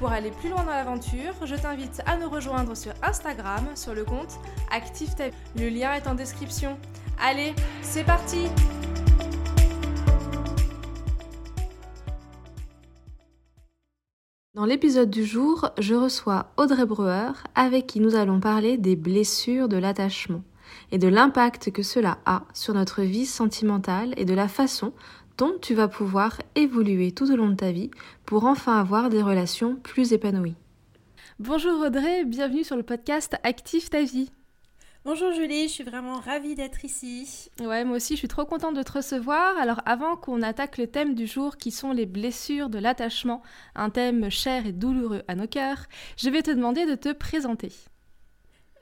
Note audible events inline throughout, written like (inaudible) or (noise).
Pour aller plus loin dans l'aventure, je t'invite à nous rejoindre sur Instagram sur le compte Active ta Le lien est en description. Allez, c'est parti Dans l'épisode du jour, je reçois Audrey Breuer avec qui nous allons parler des blessures de l'attachement et de l'impact que cela a sur notre vie sentimentale et de la façon dont tu vas pouvoir évoluer tout au long de ta vie pour enfin avoir des relations plus épanouies. Bonjour Audrey, bienvenue sur le podcast Active ta vie. Bonjour Julie, je suis vraiment ravie d'être ici. Ouais, moi aussi, je suis trop contente de te recevoir. Alors, avant qu'on attaque le thème du jour qui sont les blessures de l'attachement, un thème cher et douloureux à nos cœurs, je vais te demander de te présenter.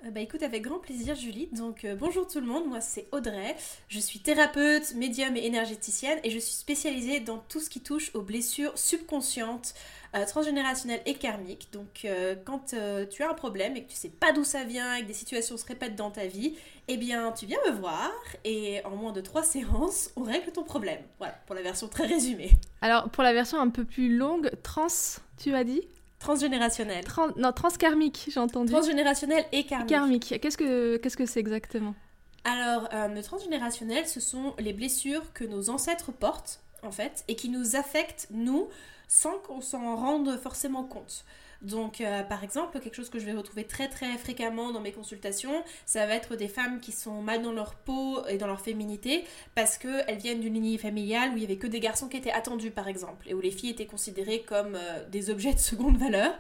Euh, bah écoute, avec grand plaisir Julie. Donc euh, bonjour tout le monde, moi c'est Audrey. Je suis thérapeute, médium et énergéticienne et je suis spécialisée dans tout ce qui touche aux blessures subconscientes, euh, transgénérationnelles et karmiques. Donc quand tu as un problème et que tu sais pas d'où ça vient et que des situations se répètent dans ta vie, eh bien tu viens me voir et en moins de trois (laughs) séances, on règle ton problème. Voilà, pour la version très résumée. Alors pour la version un peu plus longue, trans, tu as dit? Transgénérationnel. non, transkarmique, j'ai entendu. Transgénérationnel et karmique. Karmique. Qu'est-ce que c'est exactement? Alors, euh, le transgénérationnel, ce sont les blessures que nos ancêtres portent, en fait, et qui nous affectent, nous, sans qu'on s'en rende forcément compte. Donc, euh, par exemple, quelque chose que je vais retrouver très très fréquemment dans mes consultations, ça va être des femmes qui sont mal dans leur peau et dans leur féminité parce qu'elles viennent d'une lignée familiale où il y avait que des garçons qui étaient attendus, par exemple, et où les filles étaient considérées comme euh, des objets de seconde (laughs) valeur.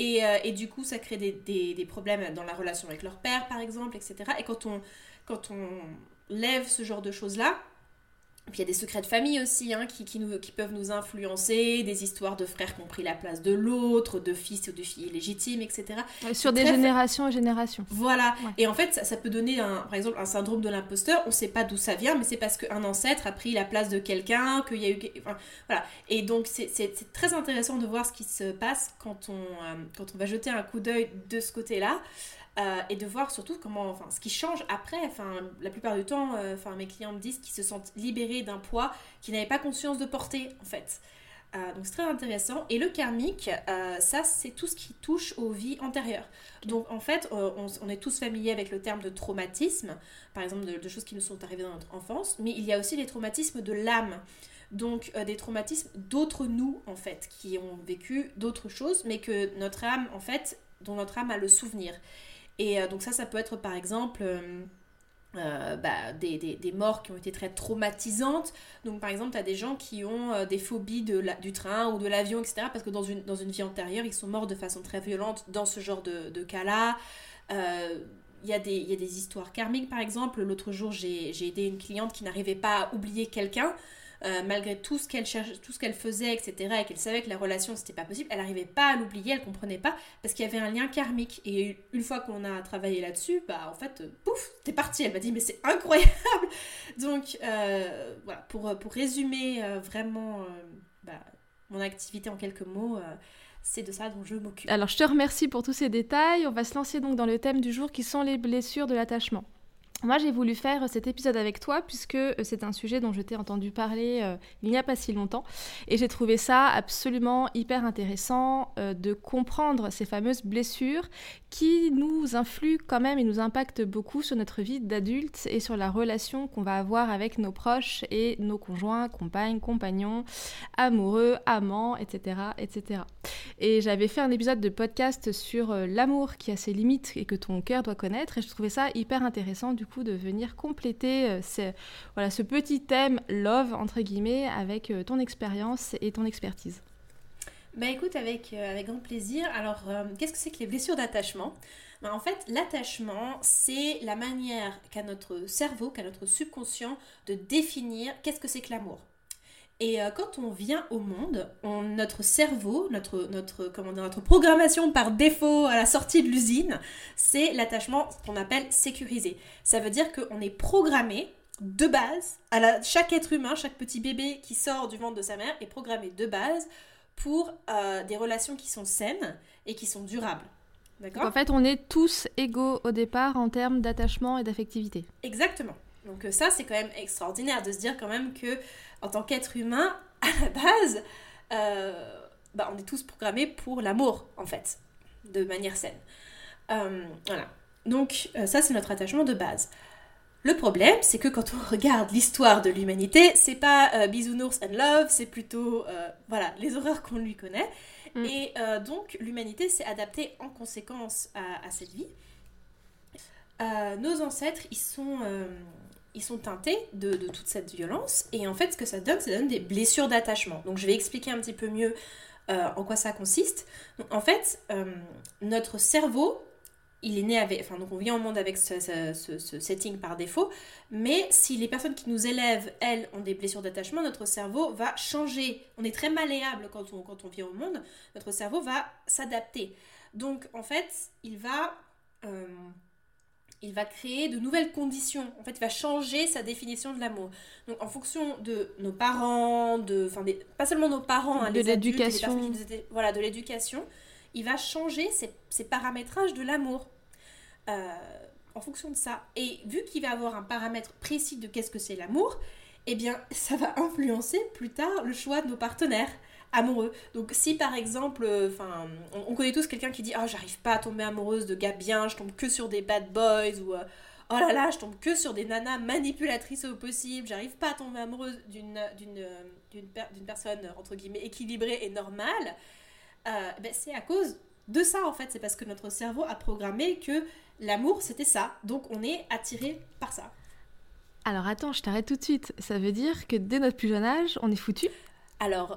Euh, et, du coup, ça crée des, des, problèmes dans la relation avec leur père, par exemple, etc. Et quand on, quand on lève ce genre de choses-là, puis il y a des secrets de famille aussi hein, qui, nous, qui peuvent nous influencer, des histoires de frères qui ont pris la place de l'autre, de fils ou de filles légitimes, etc. sur des générations et générations. Voilà. Et en fait, ça, peut donner, un, par exemple, un syndrome de l'imposteur. On ne sait pas d'où ça vient, mais c'est parce qu'un ancêtre a pris la place de quelqu'un, qu'il y a eu... voilà. Et donc, c'est très intéressant de voir ce qui se passe quand on, euh, quand on va jeter un coup d'œil de ce côté-là. Euh, et de voir surtout comment, enfin, ce qui change après. Enfin, la plupart du temps, euh, enfin, mes clients me disent qu'ils se sentent libérés d'un poids qu'ils n'avaient pas conscience de porter, en fait. Euh, donc c'est très intéressant. Et le karmique, ça c'est tout ce qui touche aux vies antérieures. Donc en fait, on, est tous familiers avec le terme de traumatisme, par exemple de, choses qui nous sont arrivées dans notre enfance, mais il y a aussi les traumatismes de l'âme. Donc des traumatismes d'autres nous en fait, qui ont vécu d'autres choses, mais que notre âme en fait, dont notre âme a le souvenir. Et euh, donc ça, ça peut être par exemple... Euh, euh, bah, des, des, morts qui ont été très traumatisantes. Donc par exemple, tu as des gens qui ont des phobies de du train ou de l'avion, etc. Parce que dans une, dans une vie antérieure, ils sont morts de façon très violente dans ce genre de, de cas-là. Il y, des, y a des histoires karmiques, par exemple. L'autre jour, j'ai aidé une cliente qui n'arrivait pas à oublier quelqu'un. Euh, malgré tout ce qu'elle cherche, tout ce qu'elle faisait, etc., et qu'elle savait que la relation c'était pas possible, elle n'arrivait pas à l'oublier, elle comprenait pas, parce qu'il y avait un lien karmique. Et une fois qu'on a travaillé là-dessus, bah en fait, pouf, t'es parti. Elle m'a dit mais c'est (laughs) incroyable. Donc euh, voilà, pour, pour résumer euh, vraiment bah, mon activité en quelques mots c'est de ça dont je m'occupe. Alors je te remercie pour tous ces détails. On va se lancer donc dans le thème du jour qui sont les blessures de l'attachement. Moi, j'ai voulu faire cet épisode avec toi puisque euh, c'est un sujet dont je t'ai entendu parler euh, il n'y a pas si longtemps et j'ai trouvé ça absolument hyper intéressant euh, de comprendre ces fameuses blessures qui nous influent quand même et nous impactent beaucoup sur notre vie d'adulte et sur la relation qu'on va avoir avec nos proches et nos conjoints, compagnes, compagnons, amoureux, amants, etc. etc. Et j'avais fait un épisode de podcast sur l'amour qui a ses limites et que ton cœur doit connaître et je trouvais ça hyper intéressant du coup de venir compléter euh, ce, voilà, ce petit thème love, entre guillemets, avec euh, ton expérience et ton expertise. Bah écoute, avec, euh, avec grand plaisir. Alors, qu'est-ce que c'est que les blessures d'attachement? Bah, En fait, l'attachement, c'est la manière qu'a notre cerveau, qu'a notre subconscient de définir qu'est-ce que c'est que l'amour. Et euh, quand on vient au monde, notre cerveau, notre, notre, comment dire, notre programmation par défaut à la sortie de l'usine, c'est l'attachement qu'on appelle sécurisé. Ça veut dire qu'on est programmé de base, à la, chaque être humain, chaque petit bébé qui sort du ventre de sa mère est programmé de base pour euh, des relations qui sont saines et qui sont durables. D'accord? En fait, on est tous égaux au départ en termes d'attachement et d'affectivité. Exactement. Donc euh, ça, c'est quand même extraordinaire de se dire quand même que en tant qu'être humain, à la base, euh, bah, on est tous programmés pour l'amour, en fait, de manière saine. Euh, voilà. Donc ça, c'est notre attachement de base. Le problème, c'est que quand on regarde l'histoire de l'humanité, c'est pas bisounours and love, c'est plutôt voilà les horreurs qu'on lui connaît. Mm. Et donc l'humanité s'est adaptée en conséquence à, à cette vie. nos ancêtres, ils sont ils sont teintés de, toute cette violence. Et en fait, ce que ça donne, ça donne des blessures d'attachement. Donc, je vais expliquer un petit peu mieux euh, en quoi ça consiste. en fait, euh, notre cerveau, il est né avec. Enfin, donc on vient au monde avec ce, setting par défaut. Mais si les personnes qui nous élèvent, elles, ont des blessures d'attachement, notre cerveau va changer. On est très malléable quand on, quand on vient au monde. Notre cerveau va s'adapter. Donc, en fait, il va. Euh, il va créer de nouvelles conditions. En fait, il va changer sa définition de l'amour. Donc, en fonction de nos parents, de, enfin, pas seulement nos parents, hein, de l'éducation, voilà, de l'éducation, il va changer ses, paramétrages de l'amour. Euh, en fonction de ça. Et vu qu'il va avoir un paramètre précis de qu'est-ce que c'est l'amour, eh bien, ça va influencer plus tard le choix de nos partenaires amoureux. Donc si par exemple, euh, enfin, on, connaît tous quelqu'un qui dit oh j'arrive pas à tomber amoureuse de gars bien, je tombe que sur des bad boys ou euh, oh là là je tombe que sur des nanas manipulatrices au possible, j'arrive pas à tomber amoureuse d'une d'une d'une personne entre guillemets équilibrée et normale. Euh, ben, c'est à cause de ça en fait, c'est parce que notre cerveau a programmé que l'amour c'était ça, donc on est attiré par ça. Alors attends, je t'arrête tout de suite. Ça veut dire que dès notre plus jeune âge, on est foutu? Alors,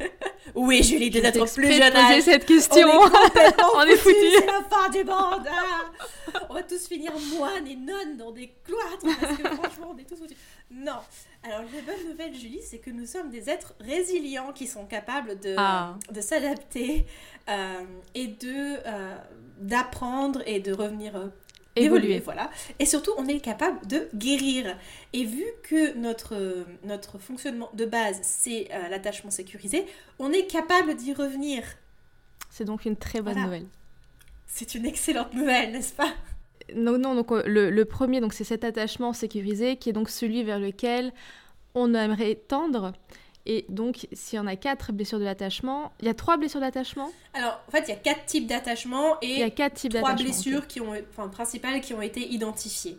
(laughs) oui, Julie, de notre plus jeune âge. cette question. On est, (laughs) foutu. C'est la fin du monde. Ah. on va tous finir moines et nonnes dans des cloîtres parce que franchement, on est tous foutus. Non. Alors, la bonne nouvelle, Julie, c'est que nous sommes des êtres résilients qui sont capables de, ah. de s'adapter euh, et de euh, d'apprendre et de revenir évoluer. voilà. Et surtout, on est capable de guérir. Et vu que notre, notre fonctionnement de base, c'est euh, l'attachement sécurisé, on est capable d'y revenir. C'est donc une très bonne nouvelle. C'est une excellente nouvelle, n'est-ce pas? Non, non, donc euh, le, le premier, donc c'est cet attachement sécurisé qui est donc celui vers lequel on aimerait tendre. Et donc, s'il y en a quatre blessures de l'attachement, il y a trois blessures d'attachement Alors, en fait, il y a quatre types d'attachement et il y a quatre types trois blessures qui ont, enfin, principales qui ont été identifiées.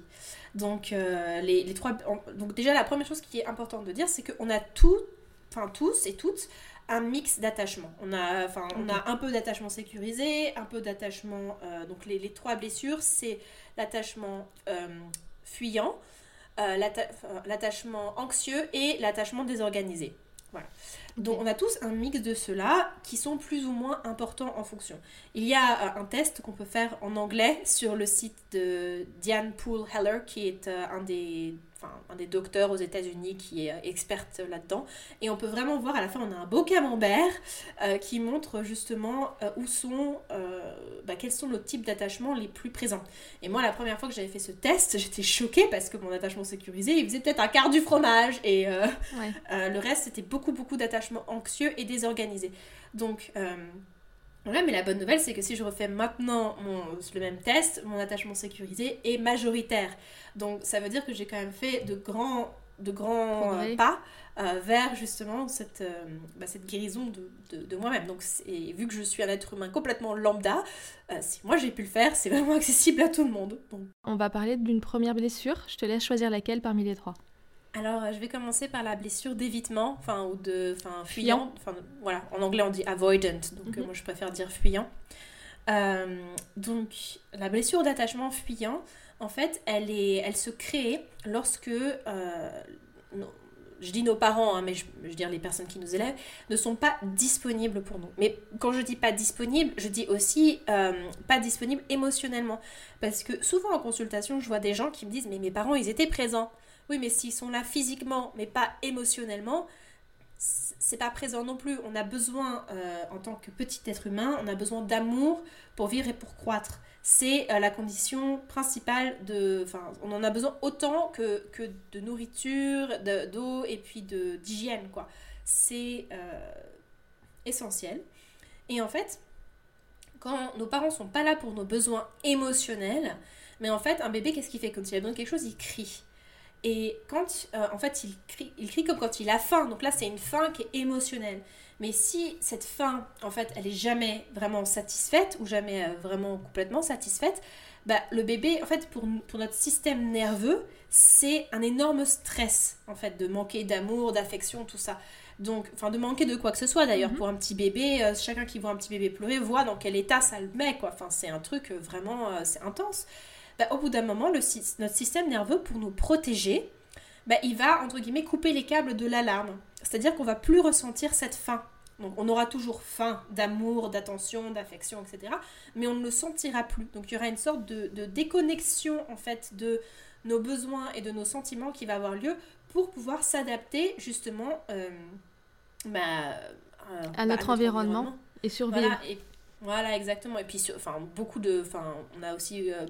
Donc, euh, les, les, trois. Donc, déjà, la première chose qui est importante de dire, c'est qu'on a tout, enfin, tous et toutes un mix d'attachement. On a, enfin, on a un peu d'attachement sécurisé, un peu d'attachement. Euh, donc, les, les, trois blessures, c'est l'attachement euh, fuyant, l'attachement anxieux et l'attachement désorganisé. Voilà. Donc on a tous un mix de ceux-là qui sont plus ou moins importants en fonction. Il y a euh, un test qu'on peut faire en anglais sur le site de Diane Poole Heller qui est euh, un des un des docteurs aux États-Unis qui est euh, experte là-dedans. Et on peut vraiment voir à la fin, on a un beau camembert euh, qui montre justement euh, où sont, bah, quels sont nos types d'attachements les plus présents. Et moi, la première fois que j'avais fait ce test, (laughs) j'étais choquée parce que mon attachement sécurisé, il faisait peut-être un quart du fromage et le reste, c'était beaucoup, beaucoup d'attachements anxieux et désorganisés. Donc, voilà, mais la bonne nouvelle, c'est que si je refais maintenant mon, le même test, mon attachement sécurisé est majoritaire. Donc ça veut dire que j'ai quand même fait de grands, de grands euh, pas euh, vers justement cette, euh, bah, cette guérison de, de, moi-même. Donc et vu que je suis un être humain complètement lambda, si moi j'ai pu le faire, c'est vraiment (laughs) accessible à tout le monde. On va parler d'une première blessure. Je te laisse choisir laquelle parmi les trois. Alors, je vais commencer par la blessure d'évitement, enfin, ou de, enfin, fuyant. Enfin, voilà, en anglais on dit avoidant, donc mhm. moi je préfère dire fuyant. Euh, donc, la blessure d'attachement fuyant, en fait, elle, est, elle se crée lorsque, euh, je dis nos parents, hein, mais je, veux dire les personnes qui nous élèvent, ne sont pas disponibles pour nous. Mais quand je dis pas disponible, je dis aussi euh, pas disponible émotionnellement. Parce que souvent en consultation, je vois des gens qui me disent, mais mes parents, ils étaient présents. Oui, mais s'ils sont là physiquement, mais pas émotionnellement, c'est pas présent non plus. On a besoin, euh, en tant que petit être humain, on a besoin d'amour pour vivre et pour croître. C'est euh, la condition principale de. Enfin, on en a besoin autant que, que de nourriture, d'eau et puis d'hygiène, quoi. C'est euh, essentiel. Et en fait, quand nos parents sont pas là pour nos besoins émotionnels, mais en fait, un bébé, qu'est-ce qu'il fait? Quand il a besoin de quelque chose, il crie. Et quand, euh, en fait, il crie, il crie comme quand il a faim. Donc là, c'est une faim qui est émotionnelle. Mais si cette faim, en fait, elle est jamais vraiment satisfaite ou jamais euh, vraiment complètement satisfaite, bah, le bébé, en fait, pour, pour notre système nerveux, c'est un énorme stress, en fait, de manquer d'amour, d'affection, tout ça. Donc, enfin, de manquer de quoi que ce soit d'ailleurs. Mhm. Pour un petit bébé, euh, chacun qui voit un petit bébé pleurer voit dans quel état ça le met, quoi. Enfin, c'est un truc vraiment, c'est intense. Bah, au bout d'un moment, le, notre système nerveux, pour nous protéger, bah, il va, entre guillemets, couper les câbles de l'alarme. C'est-à-dire qu'on va plus ressentir cette faim. Donc on aura toujours faim d'amour, d'attention, d'affection, etc. Mais on ne le sentira plus. Donc il y aura une sorte de, déconnexion, en fait, de nos besoins et de nos sentiments qui va avoir lieu pour pouvoir s'adapter, justement euh, bah, euh, à, notre, environnement, et survivre. Voilà, et, voilà, exactement. Et puis, enfin, beaucoup de. Enfin, on a aussi euh,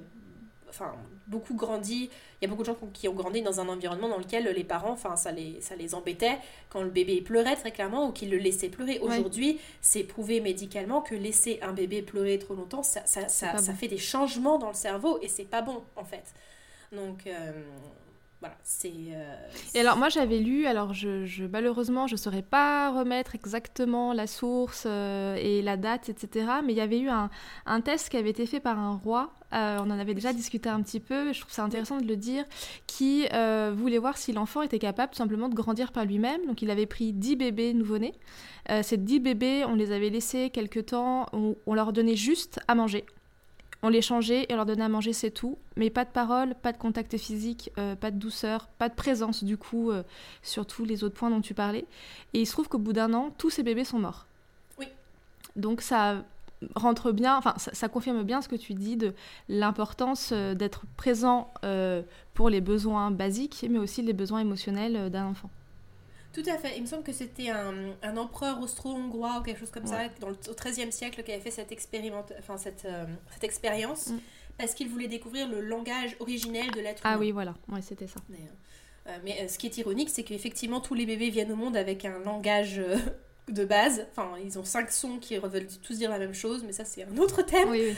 enfin, beaucoup grandi. Il y a beaucoup de gens qui ont grandi dans un environnement dans lequel les parents, enfin, ça les, ça les embêtait quand le bébé pleurait très clairement ou qu'ils le laissaient pleurer. Aujourd'hui, c'est prouvé médicalement que laisser un bébé pleurer trop longtemps, ça, ça, ça, fait des changements dans le cerveau et c'est pas bon en fait. Donc, euh, voilà, c'est. Euh, et alors moi j'avais lu, alors je, je malheureusement je saurais pas remettre exactement la source euh, et la date, etc. Mais il y avait eu un, un, test qui avait été fait par un roi. Euh, on en avait déjà discuté un petit peu. Je trouve ça intéressant de le dire, qui voulait voir si l'enfant était capable tout simplement de grandir par lui-même. Donc il avait pris 10 bébés nouveau-nés. ces 10 bébés, on les avait laissés quelques temps, on leur donnait juste à manger. On les changeait et on leur donnait à manger, c'est tout. Mais pas de parole, pas de contact physique, euh, pas de douceur, pas de présence du coup euh, sur tous les autres points dont tu parlais. Et il se trouve qu'au bout d'un an, tous ces bébés sont morts. Oui. Donc ça rentre bien, enfin ça, confirme bien ce que tu dis de l'importance euh, d'être présent pour les besoins basiques, mais aussi les besoins émotionnels d'un enfant. Tout à fait. Il me semble que c'était un, empereur austro-hongrois ou quelque chose comme ça, dans le, au XIIIe siècle, qui avait fait cette, enfin, cette, euh, cette expérience, mm. parce qu'il voulait découvrir le langage originel de l'être ah humain. Ah oui, voilà. Ouais, c'était ça. Mais, euh, euh, ce qui est ironique, c'est qu'effectivement, tous les bébés viennent au monde avec un langage (laughs) de base. Enfin, ils ont cinq sons qui veulent tous dire la même chose, mais ça, c'est un autre thème. Oui,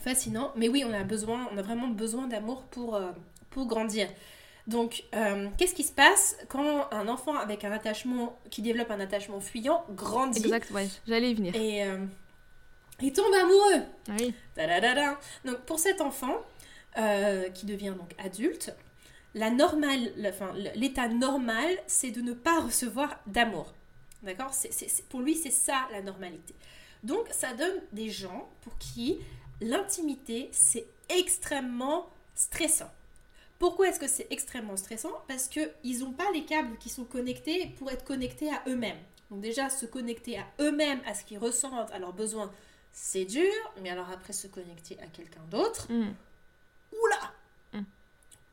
fascinant. Mais oui, on a besoin, on a vraiment besoin d'amour pour, pour grandir. Donc, euh, qu'est-ce qui se passe quand un enfant avec un attachement, qui développe un attachement fuyant, grandit Exact, ouais, j'allais y venir. Et euh, il tombe amoureux. Oui. Donc, pour cet enfant, euh, qui devient donc adulte, la normale, enfin, l'état normal, c'est de ne pas recevoir d'amour. D'accord? Pour lui, c'est ça la normalité. Donc, ça donne des gens pour qui l'intimité, c'est extrêmement stressant. Pourquoi est-ce que c'est extrêmement stressant? Parce qu'ils n'ont pas les câbles qui sont connectés pour être connectés à eux-mêmes. Donc déjà, se connecter à eux-mêmes, à ce qu'ils ressentent, à leurs besoins, c'est dur. Mais alors après, se connecter à quelqu'un d'autre, mm. oula mm.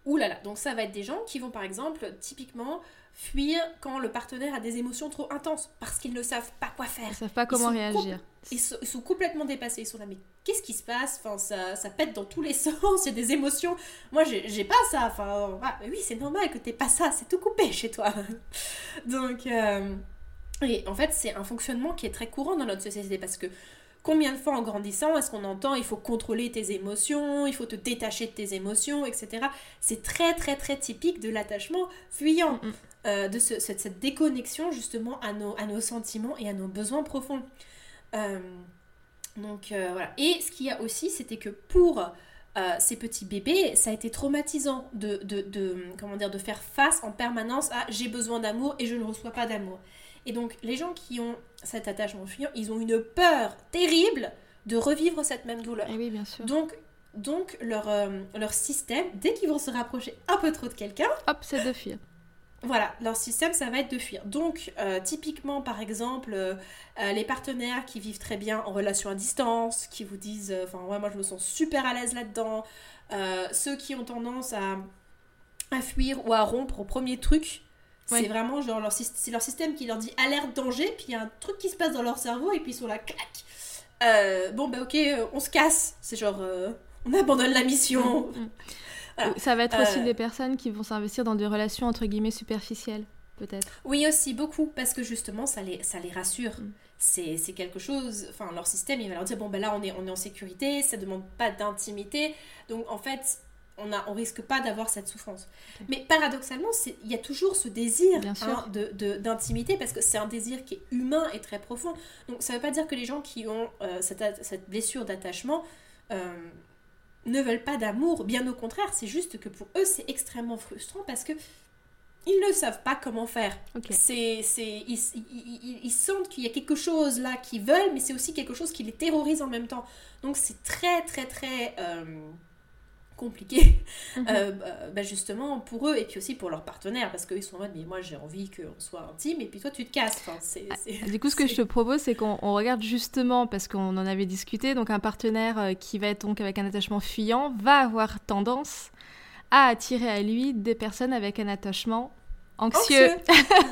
Oulala. Donc ça va être des gens qui vont par exemple, typiquement, fuir quand le partenaire a des émotions trop intenses parce qu'ils ne savent pas quoi faire. Ils ne savent pas comment réagir. Ils sont, complètement dépassés. Ils sont là, mais qu'est-ce qui se passe? Enfin, ça, ça pète dans tous les (laughs) sens. Il y a des émotions. Moi, j'ai pas ça. Enfin, ah, oui, c'est normal que t'aies pas ça. C'est tout coupé chez toi. (laughs) Donc, euh, et en fait, c'est un fonctionnement qui est très courant dans notre société parce que combien de fois en grandissant est-ce qu'on entend il faut contrôler tes émotions, il faut te détacher de tes émotions, etc. C'est très très très typique de l'attachement fuyant. Mm, mm. Euh, de cette, déconnexion justement à nos, à nos sentiments et à nos besoins profonds. Euh, donc euh, voilà. Et ce qu'il y a aussi, c'était que pour ces petits bébés, ça a été traumatisant de, de, comment dire, de faire face en permanence à j'ai besoin d'amour et je ne reçois pas d'amour. Et donc les gens qui ont cet attachement fuyant, ils ont une peur terrible de revivre cette même douleur. Et eh oui, bien sûr. Donc donc leur, leur système, dès qu'ils vont se rapprocher un peu trop de quelqu'un, hop, c'est de fuir. Voilà, leur système, ça va être de fuir. Donc, euh, typiquement, par exemple, euh, euh, les partenaires qui vivent très bien en relation à distance, qui vous disent, enfin, ouais, moi je me sens super à l'aise là-dedans, ceux qui ont tendance à, à, fuir ou à rompre au premier truc, C'est vraiment genre leur, c'est leur système qui leur dit alerte danger, puis il y a un truc qui se passe dans leur cerveau et puis ils sont là, clac. Bon bah ok, on se casse. C'est genre on abandonne la mission. Mm. Ça va être aussi des personnes qui vont s'investir dans des relations entre guillemets superficielles, peut-être. Oui aussi beaucoup parce que justement ça les ça les rassure. Mm. C'est quelque chose, enfin leur système il va leur dire bon ben là on est, on est en sécurité, ça demande pas d'intimité, donc en fait on ne on risque pas d'avoir cette souffrance. Mais paradoxalement, il y a toujours ce désir hein, d'intimité parce que c'est un désir qui est humain et très profond. Donc ça ne veut pas dire que les gens qui ont euh, cette, blessure d'attachement euh, ne veulent pas d'amour. Bien au contraire, c'est juste que pour eux, c'est extrêmement frustrant parce que ils ne savent pas comment faire. C'est, ils, sentent qu'il y a quelque chose là qu'ils veulent, mais c'est aussi quelque chose qui les terrorise en même temps. Donc c'est très très très... Euh, compliqué, (laughs) mhm. euh, bah, bah, justement pour eux et puis aussi pour leurs partenaires, parce qu'ils sont en mode, mais moi j'ai envie qu'on soit intime et puis toi tu te casses. Enfin, ah, du coup, ce que je te propose, c'est qu'on regarde justement, parce qu'on en avait discuté, donc un partenaire euh, qui va être donc avec un attachement fuyant va avoir tendance à attirer à lui des personnes avec un attachement anxieux.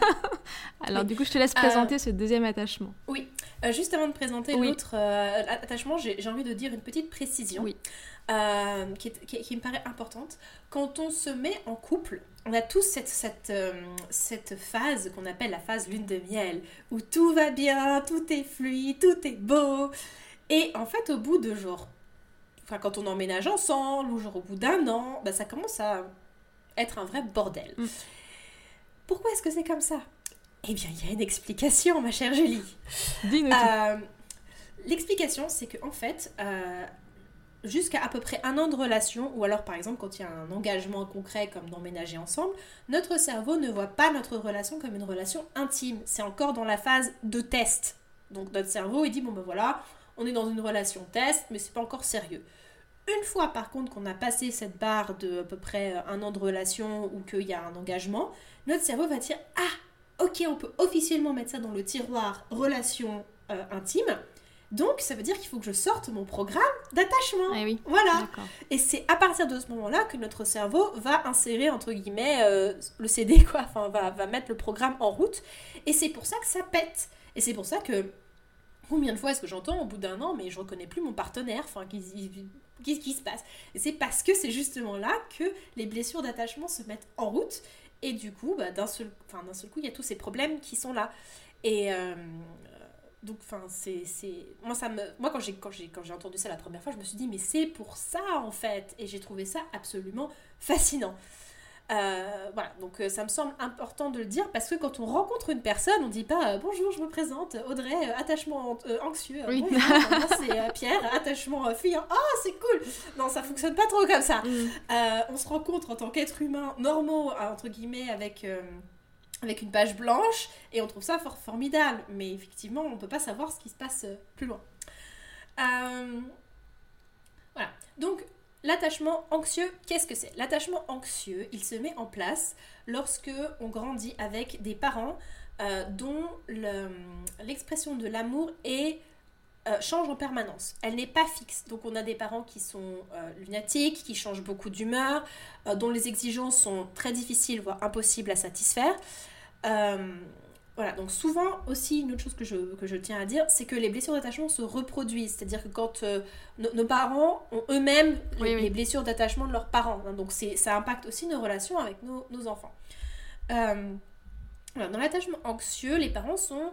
(laughs) Alors du coup, je te laisse présenter euh, ce deuxième attachement. Oui, juste avant de présenter l'autre attachement, j'ai envie de dire une petite précision. Oui. Euh, qui, qui, me paraît importante. Quand on se met en couple, on a tous cette, cette, euh, cette phase qu'on appelle la phase lune de miel, où tout va bien, tout est fluide, tout est beau. Et en fait, au bout de genre, enfin quand on emménage ensemble, ou genre au bout d'un an, bah, ça commence à être un vrai bordel. Mm. Pourquoi est-ce que c'est comme ça? Eh bien, il y a une explication, ma chère Julie. Dis-nous. Euh, l'explication, c'est que en fait, jusqu'à à peu près un an de relation, ou alors par exemple quand il y a un engagement concret comme d'emménager ensemble, notre cerveau ne voit pas notre relation comme une relation intime. C'est encore dans la phase de test. Donc notre cerveau il dit bon ben voilà, on est dans une relation test, mais c'est pas encore sérieux. Une fois par contre qu'on a passé cette barre de à peu près un an de relation ou qu'il y a un engagement, notre cerveau va dire ah ok on peut officiellement mettre ça dans le tiroir relation euh, intime donc, ça veut dire qu'il faut que je sorte mon programme d'attachement. Eh oui. Voilà. Et c'est à partir de ce moment-là que notre cerveau va insérer, entre guillemets, euh, le CD, quoi. Enfin, va, va mettre le programme en route. Et c'est pour ça que ça pète. Et c'est pour ça que. Combien de fois est-ce que j'entends au bout d'un an, mais je reconnais plus mon partenaire Enfin, qu'est-ce qui se passe Et c'est parce que c'est justement là que les blessures d'attachement se mettent en route. Et du coup, bah, d'un seul, enfin, seul coup, il y a tous ces problèmes qui sont là. Et, euh, donc, enfin, c'est, Moi, ça me... Moi quand, j'ai, quand, j'ai, quand j'ai entendu ça la première fois, je me suis dit, mais c'est pour ça, en fait. Et j'ai trouvé ça absolument fascinant. Euh, voilà, donc euh, ça me semble important de le dire parce que quand on rencontre une personne, on dit pas euh, bonjour, je me présente, Audrey, attachement anxieux. Oui. Bonjour, c'est Pierre, attachement fuyant. Ah, c'est cool. Non, ça fonctionne pas trop comme ça. Mm. on se rencontre en tant qu'être humain normaux entre guillemets avec avec une page blanche et on trouve ça fort formidable. Mais effectivement, on ne peut pas savoir ce qui se passe euh, plus loin. Euh, voilà. Donc, l'attachement anxieux, qu'est-ce que c'est? L'attachement anxieux, il se met en place lorsque on grandit avec des parents euh, dont l'expression de l'amour change en permanence. Elle n'est pas fixe. Donc on a des parents qui sont lunatiques, qui changent beaucoup d'humeur, dont les exigences sont très difficiles, voire impossibles à satisfaire. Euh, voilà, donc souvent aussi, une autre chose que je, que je tiens à dire, c'est que les blessures d'attachement se reproduisent. C'est-à-dire que quand euh, nos parents ont eux-mêmes les, blessures d'attachement de leurs parents, hein, donc ça impacte aussi nos relations avec nos, enfants. Euh, dans l'attachement anxieux, les parents sont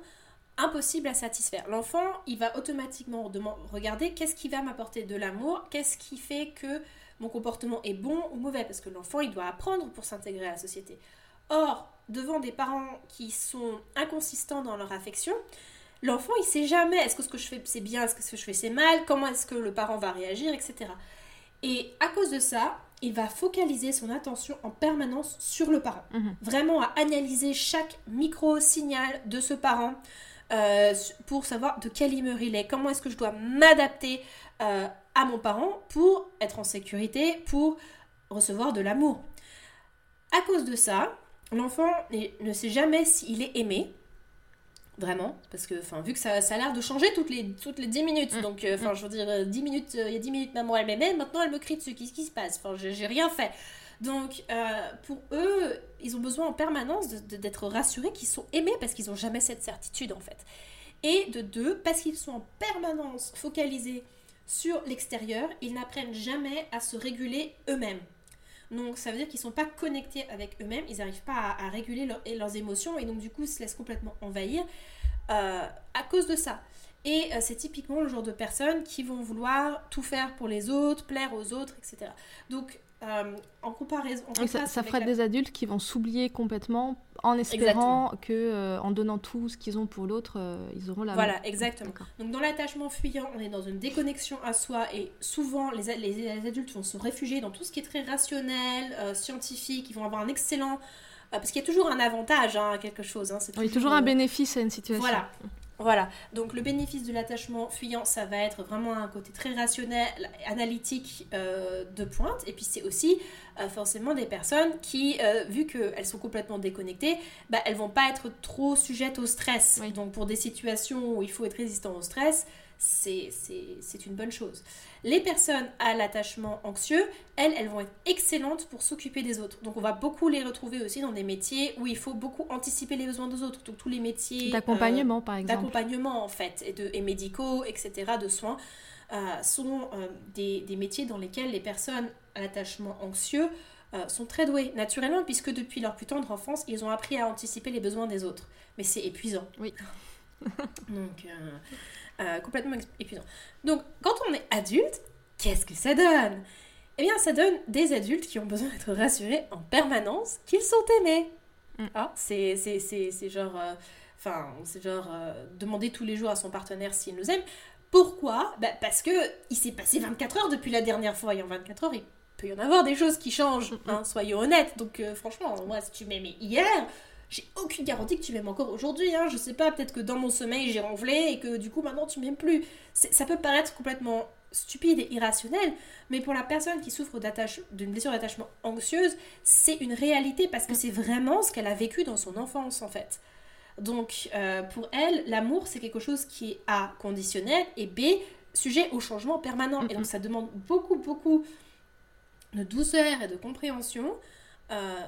impossibles à satisfaire. L'enfant, il va automatiquement regarder qu'est-ce qui va m'apporter de l'amour, qu'est-ce qui fait que mon comportement est bon ou mauvais, parce que l'enfant, il doit apprendre pour s'intégrer à la société. Or, devant des parents qui sont inconsistants dans leur affection, l'enfant il sait jamais est-ce que ce que je fais c'est bien, est-ce que ce que je fais c'est mal, comment est-ce que le parent va réagir, etc. Et à cause de ça, il va focaliser son attention en permanence sur le parent. Mhm. Vraiment à analyser chaque micro-signal de ce parent euh, pour savoir de quelle humeur il est, comment est-ce que je dois m'adapter euh, à mon parent pour être en sécurité, pour recevoir de l'amour. À cause de ça, l'enfant ne sait jamais s'il est aimé. Vraiment, parce que vu que ça, a l'air de changer toutes les, toutes les 10 minutes. Mm. Donc, euh, enfin, je veux dire, 10 minutes, euh, il y a 10 minutes, maman, elle m'aimait, maintenant elle me crie dessus. Qu'est-ce qui se passe? Enfin, j'ai rien fait. Donc, euh, pour eux, ils ont besoin en permanence d'être rassurés qu'ils sont aimés parce qu'ils n'ont jamais cette certitude en fait. Et de deux, parce qu'ils sont en permanence focalisés sur l'extérieur, ils n'apprennent jamais à se réguler eux-mêmes. Donc ça veut dire qu'ils ne sont pas connectés avec eux-mêmes, ils n'arrivent pas à, réguler leurs émotions et donc du coup ils se laissent complètement envahir euh, à cause de ça. Et euh, c'est typiquement le genre de personnes qui vont vouloir tout faire pour les autres, plaire aux autres, etc. Donc euh, en comparaison. ça, ferait des adultes qui vont s'oublier complètement en espérant que euh, en donnant tout ce qu'ils ont pour l'autre, euh, ils auront la. Voilà, exactement. Donc dans l'attachement fuyant, on est dans une déconnexion à soi et souvent les, les, adultes vont se réfugier dans tout ce qui est très rationnel, scientifique. Ils vont avoir un excellent. parce qu'il y a toujours un avantage hein, à quelque chose. Hein, il y a toujours un bénéfice à une situation. Voilà. Voilà, donc le bénéfice de l'attachement fuyant, ça va être vraiment un côté très rationnel, analytique euh, de pointe. Et puis c'est aussi euh, forcément des personnes qui, euh, vu qu'elles sont complètement déconnectées, bah, elles vont pas être trop sujettes au stress. Donc pour des situations où il faut être résistant au stress, c'est une bonne chose. Les personnes à l'attachement anxieux, elles, elles vont être excellentes pour s'occuper des autres. Donc on va beaucoup les retrouver aussi dans des métiers où il faut beaucoup anticiper les besoins des autres. Donc tous les métiers... D'accompagnement par exemple. D'accompagnement en fait, et, de, et médicaux, etc., de soins, euh, sont euh, des, des, métiers dans lesquels les personnes à l'attachement anxieux euh, sont très douées, naturellement, puisque depuis leur plus tendre enfance, ils ont appris à anticiper les besoins des autres. Mais c'est épuisant. Oui. (laughs) Donc... Euh, complètement épuisant. Donc, quand on est adulte, qu'est-ce que ça donne? Eh bien, ça donne des adultes qui ont besoin d'être rassurés en permanence qu'ils sont aimés. Mm. Ah, c'est genre... Euh, enfin, c'est genre euh, demander tous les jours à son partenaire s'il nous aime. Pourquoi? Bah, Parce que il s'est passé 24 heures depuis la dernière fois et en 24 heures, il peut y en avoir des choses qui changent, mm, mm. hein, soyons honnêtes. Donc franchement, moi, si tu m'aimais hier, j'ai aucune garantie que tu m'aimes encore aujourd'hui. Hein. Je sais pas, peut-être que dans mon sommeil j'ai ronflé et que du coup maintenant tu m'aimes plus. Ça peut paraître complètement stupide et irrationnel, mais pour la personne qui souffre d'une blessure d'attachement anxieuse, c'est une réalité parce que c'est vraiment ce qu'elle a vécu dans son enfance en fait. Donc euh, pour elle, l'amour c'est quelque chose qui est A conditionnel et B sujet au changement permanent. Et donc ça demande beaucoup beaucoup de douceur et de compréhension. Euh,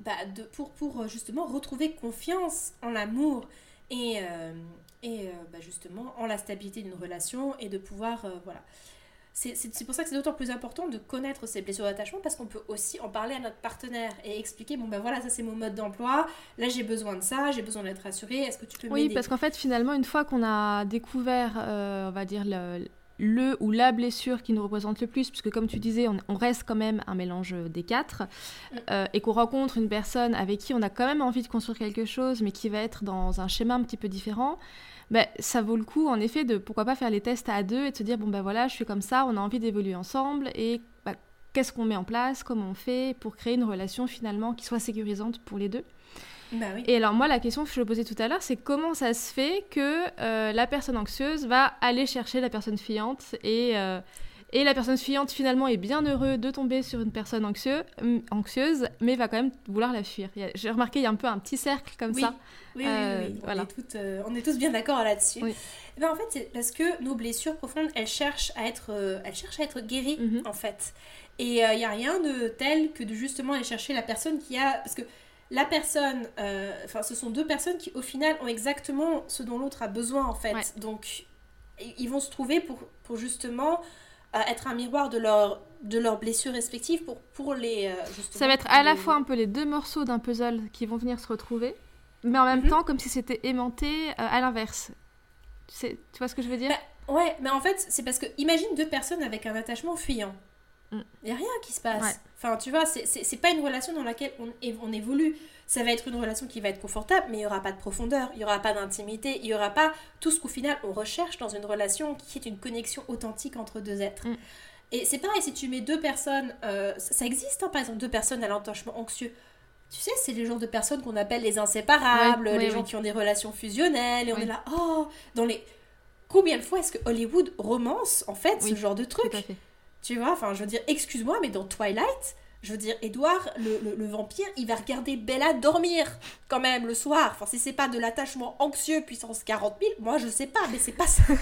bah, de, pour, pour euh, justement retrouver confiance en l'amour et, euh, et euh, bah, justement en la stabilité d'une relation et de pouvoir voilà. C'est pour ça que c'est d'autant plus important de connaître ces blessures d'attachement parce qu'on peut aussi en parler à notre partenaire et expliquer bon ben voilà ça c'est mon mode d'emploi. Là j'ai besoin de ça j'ai besoin d'être rassurée. Est-ce que tu peux m'aider? oui parce qu'en fait finalement une fois qu'on a découvert on va dire le, le ou la blessure qui nous représente le plus, puisque comme tu disais, on, reste quand même un mélange des quatre, mm. euh, et qu'on rencontre une personne avec qui on a quand même envie de construire quelque chose, mais qui va être dans un schéma un petit peu différent, ben, ça vaut le coup en effet de pourquoi pas faire les tests à deux et de se dire bon ben voilà, je suis comme ça, on a envie d'évoluer ensemble, et ben, qu'est-ce qu'on met en place, comment on fait pour créer une relation finalement qui soit sécurisante pour les deux? Bah et alors moi, la question que je posais tout à l'heure, c'est comment ça se fait que euh, la personne anxieuse va aller chercher la personne fuyante et, euh, et la personne fuyante finalement est bien heureux de tomber sur une personne anxieux, anxieuse, mais va quand même vouloir la fuir. J'ai remarqué, il y a un peu un petit cercle comme ça. Oui, oui, euh, oui, Voilà. On, est toutes, on, est tous bien d'accord là-dessus. Eh ben, en fait, c'est parce que nos blessures profondes, elles cherchent à être, elles cherchent à être guéries, mhm. en fait. Et il n'y a rien de tel que de justement aller chercher la personne qui a... Parce que la personne, euh, enfin, ce sont deux personnes qui, au final, ont exactement ce dont l'autre a besoin, en fait. Donc, ils vont se trouver pour, pour justement euh, être un miroir de, leur, de leurs blessures respectives pour, pour les. Euh, Ça va être à la fois un peu les deux morceaux d'un puzzle qui vont venir se retrouver, mais en même mhm. temps, comme si c'était aimanté à l'inverse. Tu, tu vois ce que je veux dire? Bah, Ouais, mais en fait, c'est parce que imagine deux personnes avec un attachement fuyant. Il n'y a rien qui se passe. Enfin, tu vois, c'est pas une relation dans laquelle on, on évolue. Ça va être une relation qui va être confortable, mais il n'y aura pas de profondeur, il n'y aura pas d'intimité, il n'y aura pas tout ce qu'au final on recherche dans une relation qui est une connexion authentique entre deux êtres. Mm. Et c'est pareil, si tu mets deux personnes, euh, ça existe hein, par exemple, deux personnes à l'attachement anxieux. Tu sais, c'est les genres de personnes qu'on appelle les inséparables, les gens qui ont des relations fusionnelles, et on est là, oh, dans les. Combien de fois est-ce que Hollywood romance en fait ce genre de truc? Tu vois, enfin, je veux dire, excuse-moi, mais dans Twilight, je veux dire, Edouard, le, vampire, il va regarder Bella dormir quand même le soir. Enfin, si c'est pas de l'attachement anxieux puissance 40 000, moi je sais pas, mais c'est pas ça. (laughs)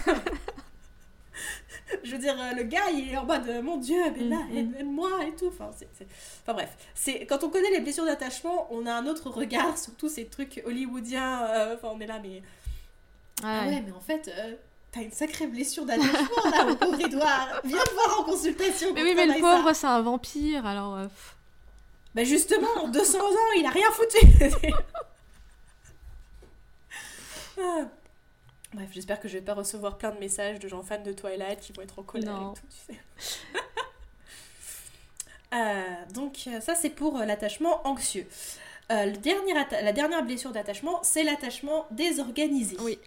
je veux dire, euh, le gars, il est en mode mon Dieu, là, Mm, mm. aide-moi et tout. Enfin, enfin bref, c'est quand on connaît les blessures d'attachement, on a un autre regard sur tous ces trucs hollywoodiens. euh, Enfin, on est là, mais ah Ouais. ouais, mais en fait, euh, t'as une sacrée blessure d'attachement là, mon pauvre Edouard. Viens voir en consultation. Mais oui, mais le pauvre, c'est un vampire, alors. euh. Bah justement, en 200 ans, il a rien foutu. (laughs) Ah. Bref, j'espère que je vais pas recevoir plein de messages de gens fans de Twilight qui vont être en colère Non. et tout, tu sais. (laughs) Euh, donc euh, ça c'est pour l'attachement anxieux. Euh, le dernier atta- la dernière blessure d'attachement, c'est l'attachement désorganisé. Oui.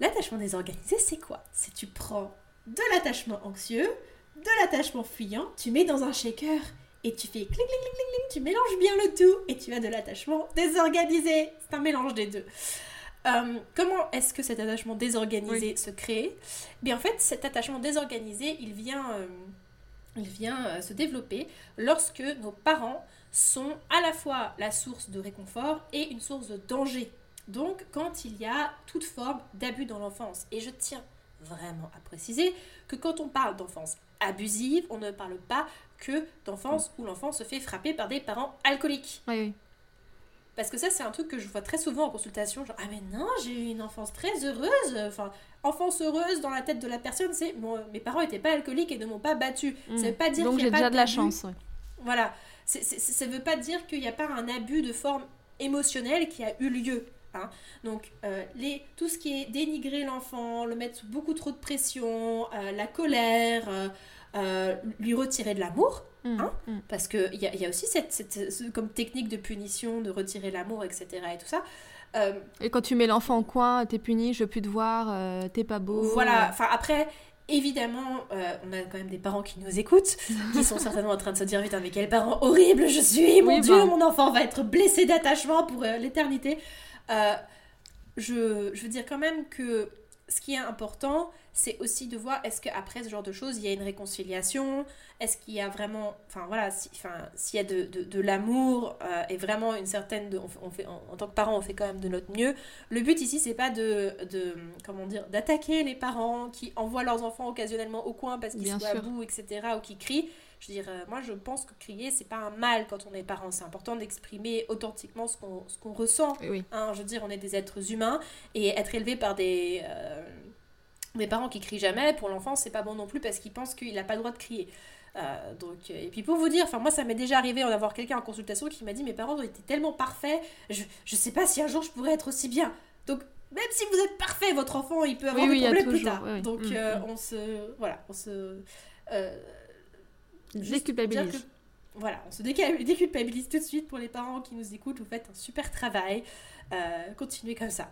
L'attachement désorganisé, c'est quoi? C'est tu prends de l'attachement anxieux, de l'attachement fuyant, tu mets dans un shaker et tu fais clic clic clic clic tu mélanges bien le tout et tu as de l'attachement désorganisé. C'est un mélange des deux. Euh, comment est-ce que cet attachement désorganisé se crée? Bien en fait, cet attachement désorganisé, il vient, euh, il vient euh, se développer lorsque nos parents sont à la fois la source de réconfort et une source de danger. Donc quand il y a toute forme d'abus dans l'enfance. Et je tiens vraiment à préciser que quand on parle d'enfance abusive, on ne parle pas que d'enfance où l'enfant se fait frapper par des parents alcooliques. Oui, oui. Parce que ça, c'est un truc que je vois très souvent en consultation. Genre, ah mais non, j'ai eu une enfance très heureuse. Enfin, enfance heureuse dans la tête de la personne, c'est bon, mes parents n'étaient pas alcooliques et ne m'ont pas battu. Mm. Ça veut pas dire Donc j'ai déjà de la chance. ouais. Voilà. Ça veut pas dire qu'il n'y a pas un abus de forme émotionnelle qui a eu lieu. Hein. Donc, euh, les, tout ce qui est dénigrer l'enfant, le mettre sous beaucoup trop de pression, euh, la colère, euh, lui retirer de l'amour, Mm, Hein mm. parce qu'il y y a aussi cette, cette- ce- comme technique de punition, de retirer l'amour, etc. et tout ça. Et quand tu mets l'enfant au coin, t'es puni, je veux plus te voir, t'es pas beau. Voilà, enfin après, évidemment, euh, on a quand même des parents qui nous écoutent, qui sont certainement en train de se dire, putain, mais quel parent horrible je suis, mon Oui, Dieu, bah. mon enfant va être blessé d'attachement pour euh, l'éternité. Euh, je, je veux dire quand même que ce qui est important, c'est aussi de voir est-ce qu'après ce genre de choses, il y a une réconciliation, est-ce qu'il y a vraiment, enfin voilà, si- enfin, s'il y a de, de, de l'amour euh, et vraiment une certaine, de- on fait, on fait- en, en tant que parent, on fait quand même de notre mieux. Le but ici, c'est pas de, de comment dire, d'attaquer les parents qui envoient leurs enfants occasionnellement au coin parce qu'ils sont à bout, etc., ou qui crient. Je veux dire, euh, moi, je pense que crier, c'est pas un mal quand on est parent. C'est important d'exprimer authentiquement ce qu'on qu'on ressent. Oui, oui. Hein, je veux dire, on est des êtres humains et être élevé par des, euh, des parents qui crient jamais, pour l'enfant, c'est pas bon non plus parce qu'il pense qu'il n'a pas le droit de crier. Euh, donc, et puis pour vous dire, enfin moi ça m'est déjà arrivé d'en avoir quelqu'un en consultation qui m'a dit mes parents ont été tellement parfaits, je, je sais pas si un jour je pourrais être aussi bien. Donc même si vous êtes parfait, votre enfant il peut avoir Oui, des problèmes plus tard. oui. Donc Mm, euh, mm. on se voilà, on se euh, Déculpabilise. que- voilà, on se déculpabilise tout de suite pour les parents qui nous écoutent. Vous faites un super travail. Euh, continuez comme ça.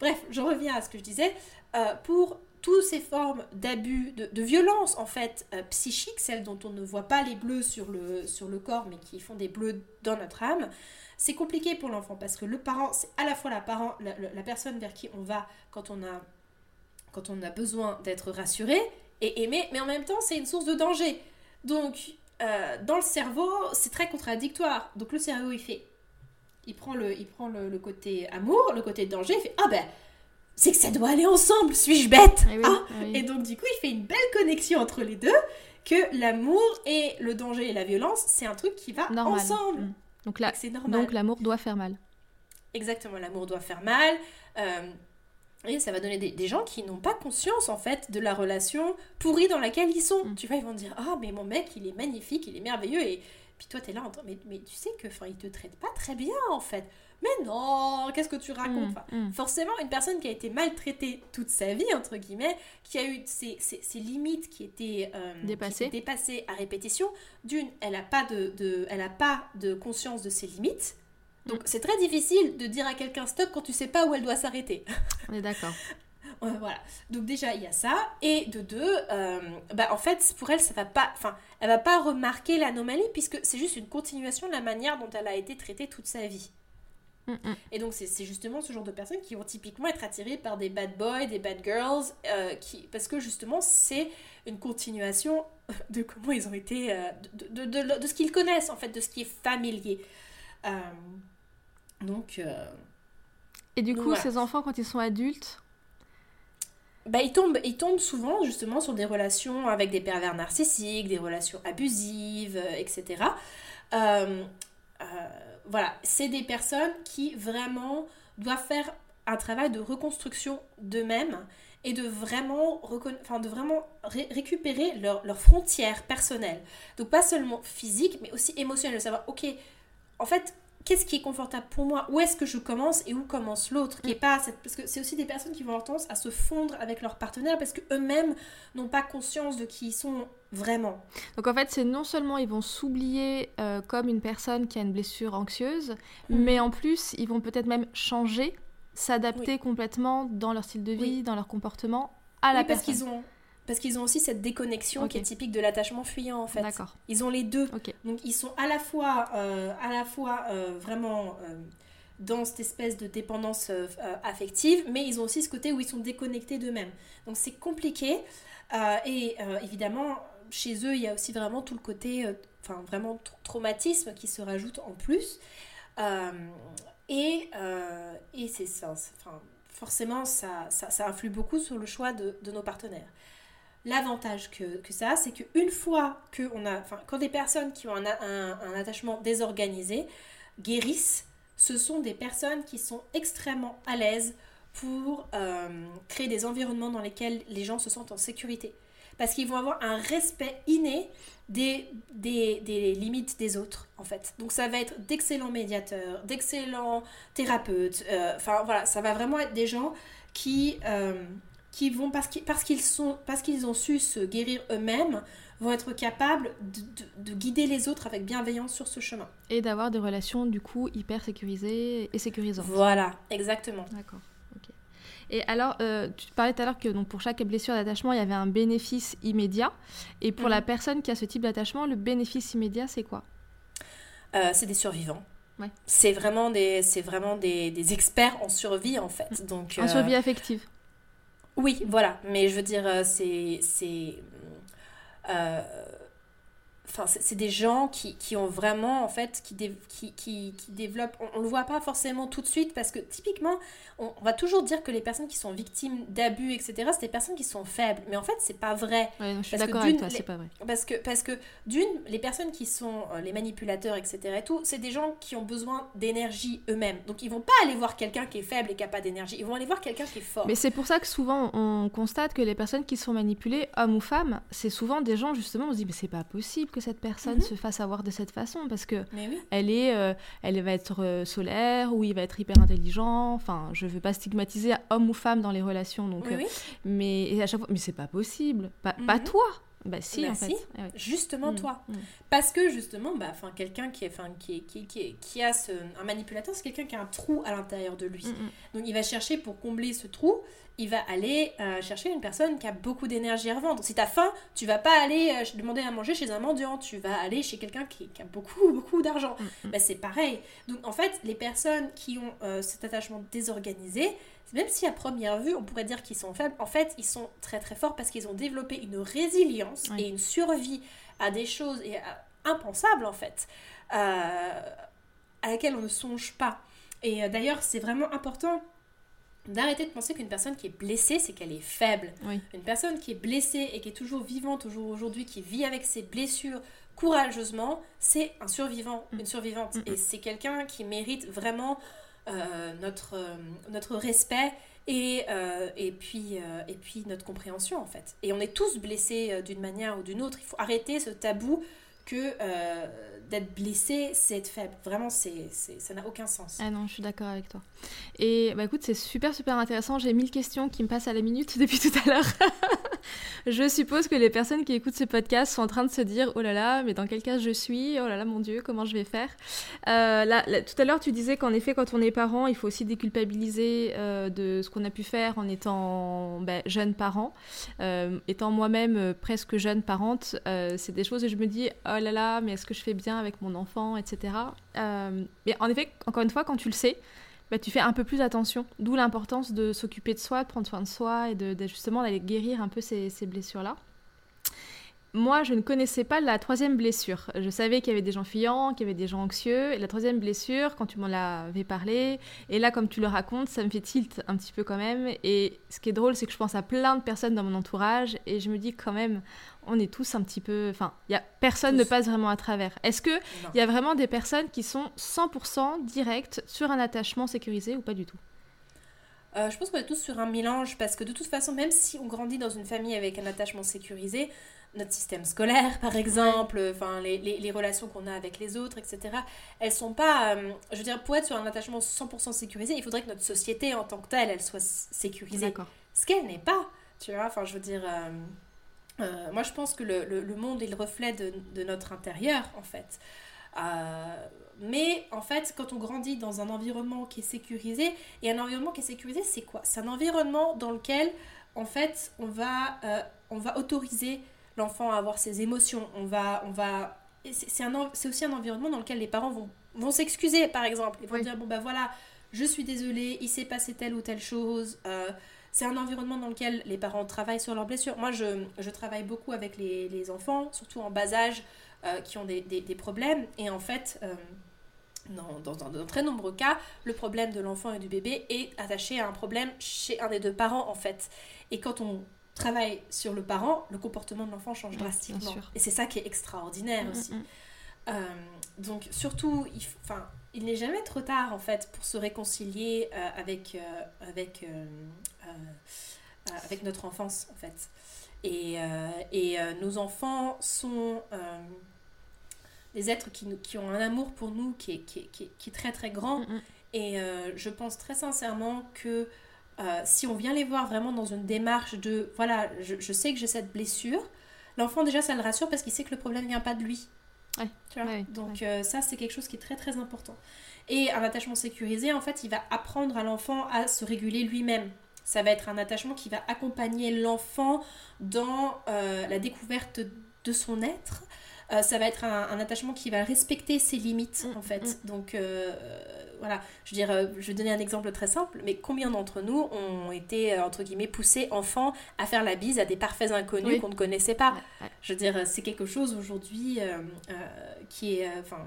Bref, je reviens à ce que je disais. Euh, pour toutes ces formes d'abus, de, de violence en fait euh, psychique, celles dont on ne voit pas les bleus sur le, sur le corps, mais qui font des bleus dans notre âme, c'est compliqué pour l'enfant parce que le parent, c'est à la fois la, parent, la personne vers qui on va quand on a, quand on a besoin d'être rassuré et aimé, mais en même temps, c'est une source de danger. Donc, euh, dans le cerveau, c'est très contradictoire. Donc, le cerveau, il fait. Il prend le, il prend le, le côté amour, le côté danger, il fait Ah ben, c'est que ça doit aller ensemble, suis-je bête? Oui, Ah oui. Et donc, du coup, il fait une belle connexion entre les deux, que l'amour et le danger et la violence, c'est un truc qui va Normal. ensemble. Mm. Donc là, C'est normal. donc l'amour doit faire mal. Exactement, l'amour doit faire mal. euh, et ça va donner des, des gens qui n'ont pas conscience en fait de la relation pourrie dans laquelle ils sont. Mm. Tu vois, ils vont dire Ah, mais mon mec, il est magnifique, il est merveilleux. Et puis toi, t'es là en mais, mais tu sais que il te traite pas très bien en fait. Mais non, qu'est-ce que tu racontes Mm, Enfin, mm. Forcément, une personne qui a été maltraitée toute sa vie, entre guillemets, qui a eu ses, ses- ses limites qui étaient, euh, Dépassées. à répétition, d'une, elle n'a pas, de, de- elle a pas de conscience de ses limites. Donc c'est très difficile de dire à quelqu'un stop quand tu sais pas où elle doit s'arrêter. On est d'accord. (laughs) Voilà. Donc déjà il y a ça et de deux, euh, bah en fait pour elle ça va pas, enfin elle va pas remarquer l'anomalie puisque c'est juste une continuation de la manière dont elle a été traitée toute sa vie. Mm, mm. Et donc c'est c'est justement ce genre de personnes qui vont typiquement être attirées par des bad boys, des bad girls, euh, qui, parce que justement c'est une continuation (laughs) de comment ils ont été, euh, de, de, de- de ce qu'ils connaissent en fait, de ce qui est familier. Euh, donc, euh, Et du Donc coup, voilà. ces enfants, quand ils sont adultes, bah, ils, tombent, ils tombent souvent justement sur des relations avec des pervers narcissiques, des relations abusives, etc. voilà, c'est des personnes qui vraiment doivent faire un travail de reconstruction d'eux-mêmes et de vraiment, enfin, de vraiment récupérer leurs leur frontières personnelles. Donc pas seulement physique, mais aussi émotionnelle. De savoir, ok, en fait, qu'est-ce qui est confortable pour moi? Où est-ce que je commence et où commence l'autre? Qui est pas Parce que c'est aussi des personnes qui vont avoir tendance à se fondre avec leur partenaire parce qu'eux-mêmes n'ont pas conscience de qui ils sont vraiment. Donc en fait, c'est non seulement ils vont s'oublier euh, comme une personne qui a une blessure anxieuse, mm. mais en plus, ils vont peut-être même changer s'adapter complètement dans leur style de vie, dans leur comportement à la parce qu'ils ont parce qu'ils ont aussi cette déconnexion qui est typique de l'attachement fuyant en fait. D'accord. Ils ont les deux. Donc ils sont à la fois euh, à la fois euh, vraiment euh, dans cette espèce de dépendance affective, mais ils ont aussi ce côté où ils sont déconnectés d'eux-mêmes. Donc c'est compliqué et évidemment chez eux il y a aussi vraiment tout le côté enfin vraiment traumatisme qui se rajoute en plus. Et, et c'est ça. Enfin, forcément, ça, ça, ça, influe beaucoup sur le choix de, de nos partenaires. L'avantage que, ça, c'est qu'une fois que on a, enfin, quand des personnes qui ont un, attachement désorganisé guérissent, ce sont des personnes qui sont extrêmement à l'aise pour euh, créer des environnements dans lesquels les gens se sentent en sécurité. Parce qu'ils vont avoir un respect inné des, des, des, limites des autres, en fait. Donc ça va être d'excellents médiateurs, d'excellents thérapeutes. Euh, enfin voilà, ça va vraiment être des gens qui, euh, qui vont, parce qu'ils, parce, qu'ils sont, parce qu'ils ont su se guérir eux-mêmes, vont être capables de, de, de, guider les autres avec bienveillance sur ce chemin. Et d'avoir des relations du coup hyper sécurisées et sécurisantes. Voilà, exactement. D'accord. Et alors, euh, tu parlais tout à l'heure que donc, pour chaque blessure d'attachement, il y avait un bénéfice immédiat. Et pour la mhm. personne qui a ce type d'attachement, le bénéfice immédiat, c'est quoi? Euh, C'est des survivants. Ouais. C'est vraiment, des, vraiment des, des, experts en survie, en fait. Donc, en euh, survie affective. Oui, voilà. Mais je veux dire, c'est enfin c'est des gens qui, qui, ont vraiment en fait qui, qui, qui, qui, développent. On, ne le voit pas forcément tout de suite parce que typiquement on, va toujours dire que les personnes qui sont victimes d'abus etc c'est des personnes qui sont faibles. Mais en fait c'est pas vrai. Je suis d'accord avec toi c'est pas vrai. parce que parce que d'une les personnes qui sont euh, les manipulateurs etc et tout c'est des gens qui ont besoin d'énergie eux-mêmes. Donc ils vont pas aller voir quelqu'un qui est faible et qui a pas d'énergie. Ils vont aller voir quelqu'un qui est fort. Mais c'est pour ça que souvent on constate que les personnes qui sont manipulées hommes ou femmes c'est souvent des gens justement on se dit mais c'est pas possible que cette personne mhm. se fasse avoir de cette façon parce que elle est, euh, elle va être euh, solaire ou il va être hyper intelligent. Enfin, je veux pas stigmatiser homme ou femme dans les relations, donc. Euh, mais à chaque fois, mais c'est pas possible, pas, pas mhm. toi. Bah si, bah, en fait. Eh justement mm. toi. Mm. Parce que justement, bah, quelqu'un qui, est, qui, qui, qui, qui, a ce, un manipulateur, c'est quelqu'un qui a un trou à l'intérieur de lui. Mm, donc il va chercher pour combler ce trou, il va aller euh, chercher une personne qui a beaucoup d'énergie à revendre. Si tu as faim, tu vas pas aller euh, demander à manger chez un mendiant, tu vas aller chez quelqu'un qui, a beaucoup, (laughs) beaucoup d'argent. Bah, c'est pareil. Donc en fait, les personnes qui ont euh, cet attachement désorganisé, même si à première vue on pourrait dire qu'ils sont faibles, en fait ils sont très très forts parce qu'ils ont développé une résilience et une survie à des choses et impensables en fait, euh, à laquelle on ne songe pas. Et euh, d'ailleurs c'est vraiment important d'arrêter de penser qu'une personne qui est blessée, c'est qu'elle est faible. Une personne qui est blessée et qui est toujours vivante toujours aujourd'hui, qui vit avec ses blessures courageusement, c'est un survivant, mm. une survivante. Mm, mm. Et c'est quelqu'un qui mérite vraiment notre, euh, notre respect et, euh, et, puis, et puis notre compréhension en fait. Et on est tous blessés d'une manière ou d'une autre. Il faut arrêter ce tabou que d'être blessé, c'est être faible. Vraiment, c'est, ça n'a aucun sens. Ah non, je suis d'accord avec toi. Et bah écoute, c'est super, super intéressant. J'ai mille questions qui me passent à la minute (laughs) depuis tout à l'heure. Je suppose que les personnes qui écoutent ce podcast sont en train de se dire Oh là là, mais dans quel cas je suis? Oh là là, mon Dieu, comment je vais faire? Euh, là, Tout à l'heure, tu disais qu'en effet, quand on est parent, il faut aussi déculpabiliser euh, de ce qu'on a pu faire en étant bah, jeune parent. Euh, étant moi-même presque jeune parente, c'est des choses et je me dis Oh là là, mais est-ce que je fais bien avec mon enfant, etc. Mais en effet, encore une fois, quand tu le sais, bah, tu fais un peu plus attention. D'où l'importance de s'occuper de soi, de prendre soin de soi et de, justement d'aller guérir un peu ces, blessures-là. Moi, je ne connaissais pas la troisième blessure. Je savais qu'il y avait des gens fuyants, qu'il y avait des gens anxieux. Et la troisième blessure, quand tu m'en avais parlé, et là, comme tu le racontes, ça me fait tilt un petit peu quand même. Et ce qui est drôle, c'est que je pense à plein de personnes dans mon entourage, et je me dis quand même, on est tous un petit peu... Enfin, y a, personne ne passe vraiment à travers. Est-ce qu'il y a vraiment des personnes qui sont 100% directes sur un attachement sécurisé ou pas du tout? Euh, je pense qu'on est tous sur un mélange parce que de toute façon, même si on grandit dans une famille avec un attachement sécurisé, notre système scolaire, par exemple, enfin les, les, relations qu'on a avec les autres, etc. Elles sont pas, euh, je veux dire, pour être sur un attachement 100% sécurisé, il faudrait que notre société en tant que telle, elle soit sécurisée. Ce qu'elle n'est pas, tu vois. Enfin, je veux dire, euh, euh, moi je pense que le, le, monde est le reflet de, de notre intérieur, en fait. mais en fait, quand on grandit dans un environnement qui est sécurisé, et un environnement qui est sécurisé, c'est quoi? C'est un environnement dans lequel, en fait, on va, on va autoriser l'enfant à avoir ses émotions. On va, on va, c'est aussi un environnement dans lequel les parents vont, vont s'excuser, par exemple. Ils vont dire bon ben voilà, je suis désolée, il s'est passé telle ou telle chose. Euh, c'est un environnement dans lequel les parents travaillent sur leurs blessures. Moi, je, je travaille beaucoup avec les, les, enfants, surtout en bas âge, euh, qui ont des, des, des, problèmes. Et en fait, euh, dans, dans, dans, de très nombreux cas, le problème de l'enfant et du bébé est attaché à un problème chez un des deux parents, en fait. Et quand on travaille sur le parent, le comportement de l'enfant change drastiquement. Et c'est ça qui est extraordinaire mm, aussi. Mm, mm. Euh, donc surtout, il, il n'est jamais trop tard en fait pour se réconcilier euh, avec, euh, avec, avec notre enfance en fait. Et, et nos enfants sont des êtres qui, qui, ont un amour pour nous qui est, qui, qui, qui est très très grand. Et je pense très sincèrement que euh, si on vient les voir vraiment dans une démarche de voilà, je, sais que j'ai cette blessure, l'enfant déjà ça le rassure parce qu'il sait que le problème vient pas de lui. Donc euh, ça c'est quelque chose qui est très très important. Et un attachement sécurisé, en fait, il va apprendre à l'enfant à se réguler lui-même. Ça va être un attachement qui va accompagner l'enfant dans euh, la découverte de son être. ça va être un, attachement qui va respecter ses limites, mm, en fait. Mm. Donc, voilà, je veux dire, euh, je vais donner un exemple très simple, mais combien d'entre nous ont été, euh, entre guillemets, poussés, enfants, à faire la bise à des parfaits inconnus qu'on ne connaissait pas? Je veux dire, c'est quelque chose aujourd'hui euh, qui est... Enfin,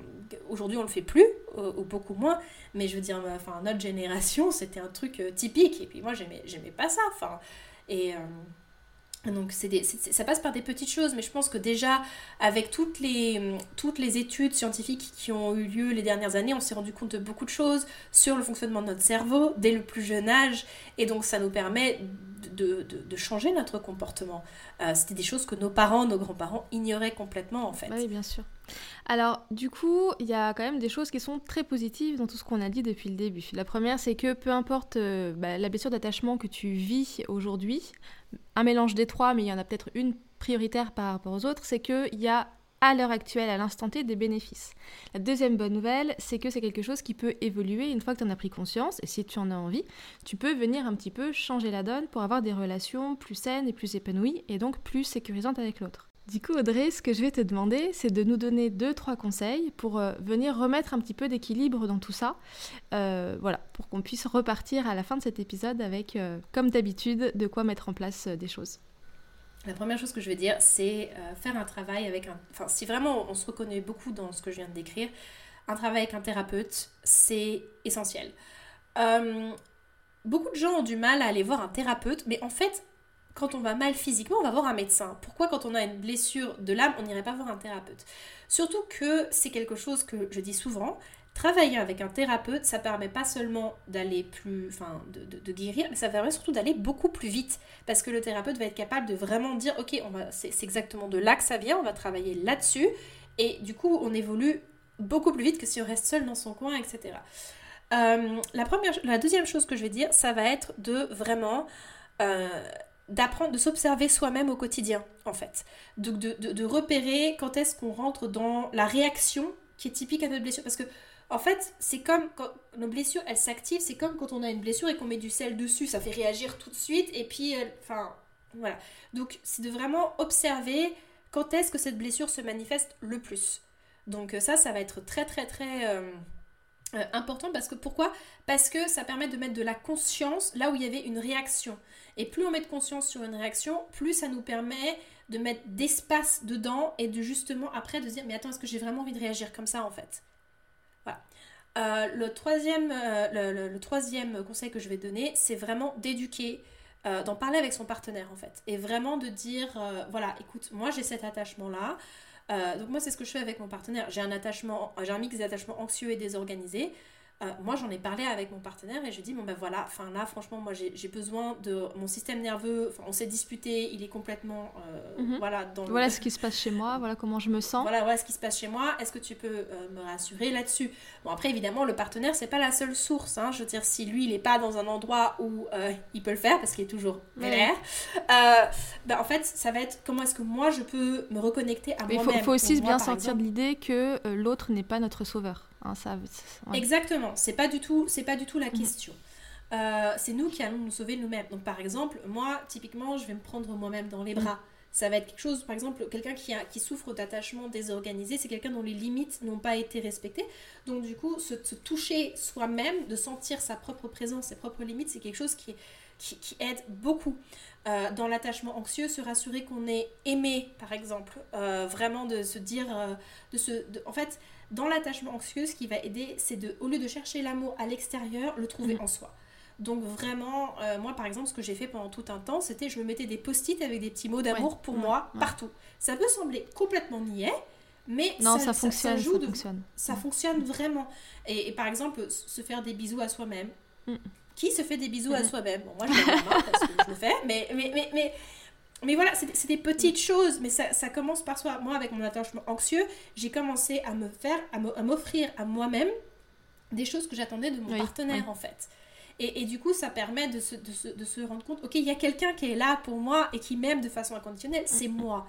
aujourd'hui, on le fait plus, ou, beaucoup moins, mais je veux dire, enfin, notre génération, c'était un truc typique, et puis moi, j'aimais pas ça, enfin... Et... Donc c'est ça passe par des petites choses, mais je pense que déjà avec toutes les, toutes les études scientifiques qui ont eu lieu les dernières années, on s'est rendu compte de beaucoup de choses sur le fonctionnement de notre cerveau dès le plus jeune âge, et donc ça nous permet de, de, changer notre comportement. Euh, c'était des choses que nos parents, nos grands-parents ignoraient complètement en fait. Oui, bien sûr. Alors du coup, il y a quand même des choses qui sont très positives dans tout ce qu'on a dit depuis le début. La première, c'est que peu importe euh, bah, la blessure d'attachement que tu vis aujourd'hui, un mélange des trois, mais il y en a peut-être une prioritaire par rapport aux autres, c'est qu'il y a à l'heure actuelle, à l'instant T, des bénéfices. La deuxième bonne nouvelle, c'est que c'est quelque chose qui peut évoluer une fois que tu en as pris conscience, et si tu en as envie, tu peux venir un petit peu changer la donne pour avoir des relations plus saines et plus épanouies, et donc plus sécurisantes avec l'autre. Du coup, Audrey, ce que je vais te demander, c'est de nous donner deux, trois conseils pour euh, venir remettre un petit peu d'équilibre dans tout ça. Euh, voilà, pour qu'on puisse repartir à la fin de cet épisode avec, euh, comme d'habitude, de quoi mettre en place des choses. La première chose que je vais dire, c'est faire un travail avec un... Enfin, si vraiment on se reconnaît beaucoup dans ce que je viens de décrire, un travail avec un thérapeute, c'est essentiel. beaucoup de gens ont du mal à aller voir un thérapeute, mais en fait, quand on va mal physiquement, on va voir un médecin. Pourquoi quand on a une blessure de l'âme, on n'irait pas voir un thérapeute? Surtout que c'est quelque chose que je dis souvent. Travailler avec un thérapeute, ça permet pas seulement d'aller plus, enfin, de, guérir, mais ça permet surtout d'aller beaucoup plus vite. Parce que le thérapeute va être capable de vraiment dire, ok, on va, c'est, exactement de là que ça vient, on va travailler là-dessus, et du coup, on évolue beaucoup plus vite que si on reste seul dans son coin, etc. Euh, la, première, la deuxième chose que je vais dire, ça va être de vraiment euh, d'apprendre, de s'observer soi-même au quotidien, en fait. Donc de, de, repérer quand est-ce qu'on rentre dans la réaction qui est typique à notre blessure. Parce que, en fait, c'est comme quand nos blessures, elles s'activent, c'est comme quand on a une blessure et qu'on met du sel dessus, ça fait réagir tout de suite, et puis, enfin, voilà. Donc, c'est de vraiment observer quand est-ce que cette blessure se manifeste le plus. Donc ça, ça va être très, très, très... Euh, Euh, important parce que pourquoi? Parce que ça permet de mettre de la conscience là où il y avait une réaction. Et plus on met de conscience sur une réaction, plus ça nous permet de mettre d'espace dedans et de justement après de dire mais attends est-ce que j'ai vraiment envie de réagir comme ça en fait? Euh, le, troisième, euh, le, troisième conseil que je vais donner, c'est vraiment d'éduquer, d'en parler avec son partenaire en fait. Et vraiment de dire voilà écoute moi j'ai cet attachement là. Euh, donc moi, c'est ce que je fais avec mon partenaire. J'ai un attachement, j'ai un mix d'attachement anxieux et désorganisé. Euh, moi, j'en ai parlé avec mon partenaire et je dis bon ben voilà, enfin là, franchement, moi j'ai besoin de mon système nerveux. Enfin, on s'est disputé, il est complètement euh, mhm. voilà dans. Voilà ce qui se passe chez moi, voilà comment je me sens. Voilà, voilà ce qui se passe chez moi. Est-ce que tu peux me rassurer là-dessus? Bon après, évidemment, le partenaire c'est pas la seule source. Hein. Je veux dire, si lui il est pas dans un endroit où il peut le faire parce qu'il est toujours vénère, ben, en fait, ça va être comment est-ce que moi je peux me reconnecter à moi-même. Il faut, aussi bien sortir de l'idée que l'autre n'est pas notre sauveur. Hein, Exactement, c'est pas du tout, c'est pas du tout la mhm. question. Euh, c'est nous qui allons nous sauver nous-mêmes. Donc par exemple, moi, typiquement, je vais me prendre moi-même dans les bras. Ça va être quelque chose, par exemple, quelqu'un qui, a, qui souffre d'attachement désorganisé, c'est quelqu'un dont les limites n'ont pas été respectées. Donc du coup, se, toucher soi-même, de sentir sa propre présence, ses propres limites, c'est quelque chose qui, qui, aide beaucoup. Euh, dans l'attachement anxieux, se rassurer qu'on est aimé, par exemple. Euh, vraiment de se dire, de se, en fait, dans l'attachement anxieux, ce qui va aider, c'est de, au lieu de chercher l'amour à l'extérieur, le trouver mhm. en soi. Donc vraiment, euh, moi par exemple, ce que j'ai fait pendant tout un temps, c'était je me mettais des post-it avec des petits mots d'amour pour moi partout. Ça peut sembler complètement niais, mais non, ça, fonctionne, ça, fonctionne. Ça fonctionne vraiment. Et, par exemple, se faire des bisous à soi-même. Mm. Qui se fait des bisous à mm. soi-même? Bon, moi je le parce que je le fais, mais, mais, mais, mais mais voilà, c'est des petites choses, mais ça, ça, commence par soi. Moi, avec mon attachement anxieux, j'ai commencé à me faire, à m'offrir à, moi-même des choses que j'attendais de mon partenaire, en fait. Et, et, du coup, ça permet de se, de se, de se rendre compte, ok, il y a quelqu'un qui est là pour moi et qui m'aime de façon inconditionnelle, c'est mm. moi.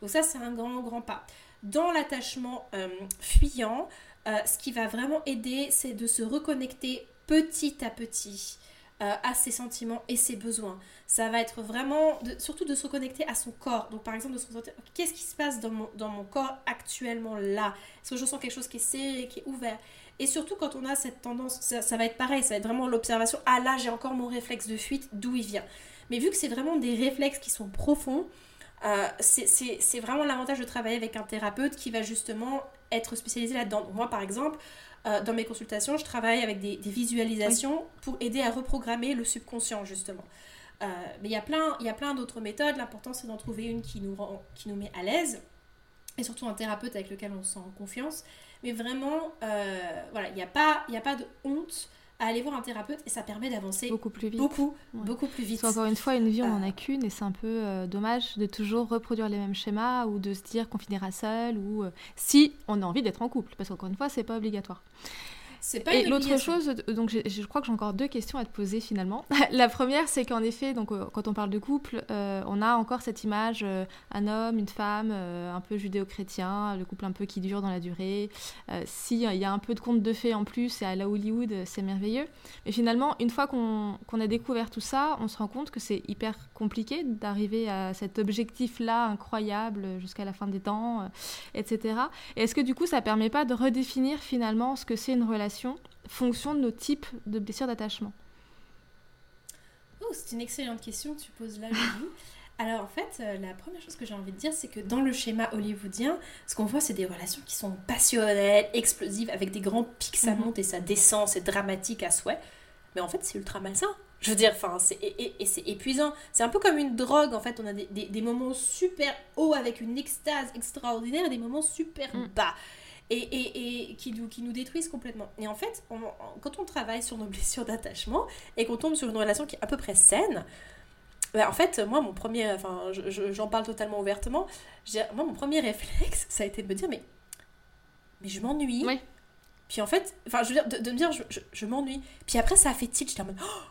Donc ça, c'est un grand, grand pas. Dans l'attachement euh, fuyant, euh, ce qui va vraiment aider, c'est de se reconnecter petit à petit euh, à ses sentiments et ses besoins. Ça va être vraiment, surtout de se reconnecter à son corps. Donc par exemple, de se qu'est-ce qui se passe dans mon, dans mon corps actuellement là? Est-ce que je sens quelque chose qui est serré, qui est ouvert? Et surtout quand on a cette tendance, ça, va être pareil, ça va être vraiment l'observation. Ah là, j'ai encore mon réflexe de fuite, d'où il vient Mais vu que c'est vraiment des réflexes qui sont profonds, euh, c'est vraiment l'avantage de travailler avec un thérapeute qui va justement être spécialisé là-dedans. Moi, par exemple, euh, dans mes consultations, je travaille avec des, visualisations pour aider à reprogrammer le subconscient, justement. Euh, mais il y a plein, il y a plein d'autres méthodes. L'important, c'est d'en trouver une qui nous, rend, qui nous met à l'aise. Et surtout un thérapeute avec lequel on se sent en confiance. Mais vraiment, euh, voilà, il n'y a, pas, a pas de honte à aller voir un thérapeute et ça permet d'avancer beaucoup plus vite. Beaucoup, beaucoup plus vite. encore une fois, une vie, on n'en a qu'une et c'est un peu dommage de toujours reproduire les mêmes schémas ou de se dire qu'on finira seul ou si on a envie d'être en couple. Parce qu'encore une fois, c'est pas obligatoire. Pas et l'autre chose, donc je crois que j'ai encore deux questions à te poser finalement. (laughs) la première, c'est qu'en effet, donc euh, quand on parle de couple, euh, on a encore cette image euh, un homme, une femme, un peu judéo-chrétien, le couple un peu qui dure dans la durée. S'il y a un peu de conte de fées en plus, et à la Hollywood, c'est merveilleux. Mais finalement, une fois qu'on a découvert tout ça, on se rend compte que c'est hyper compliqué d'arriver à cet objectif-là incroyable jusqu'à la fin des temps, etc. Est-ce que du coup, ça permet pas de redéfinir finalement ce que c'est une relation fonction de nos types de blessures d'attachement Oh, c'est une excellente question que tu poses là, Alors en fait, euh, la première chose que j'ai envie de dire, c'est que dans le schéma hollywoodien, ce qu'on voit, c'est des relations qui sont passionnelles, explosives, avec des grands pics, ça mhm. monte et ça descend, c'est dramatique à souhait. Mais en fait, c'est ultra malsain. Je veux dire, enfin, c'est et, c'est épuisant. C'est un peu comme une drogue, en fait. On a des, des, moments super hauts avec une extase extraordinaire et des moments super mm. Et, et, qui, nous, qui nous détruisent complètement. Et en fait, quand on travaille sur nos (laughs) blessures d'attachement et qu'on tombe sur une relation qui est à peu près saine, bah, en fait, moi, mon premier, enfin, j'en parle totalement ouvertement, moi, mon premier réflexe, ça a été de me dire, mais, mais je m'ennuie. Puis en fait, enfin, je veux dire, de, me dire, je, je, m'ennuie. Puis après, ça a fait tilt, j'étais en mode, oh,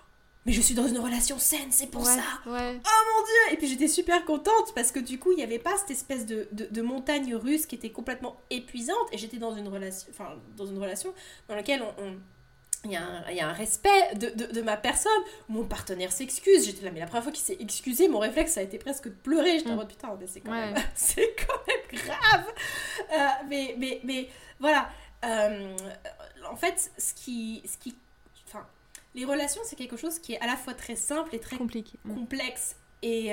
mais je suis dans une relation saine, c'est pour ça. Oh mon dieu Et puis j'étais super contente parce que du coup, il n'y avait pas cette espèce de, de, montagne russe qui était complètement épuisante et j'étais dans une relation, enfin, dans une relation dans laquelle on, il y, a un, il y, a un, respect de, de, de ma personne. Mon partenaire s'excuse. J'étais là, mais la première fois qu'il s'est excusé, mon réflexe ça a été presque de pleurer. J'étais en mm. mode putain, mais c'est quand, même, (laughs) c'est quand même grave. Euh, mais, mais, mais voilà. en fait, ce qui, ce qui, les relations, c'est quelque chose qui est à la fois très simple et très compliqué, mm. complexe. Et,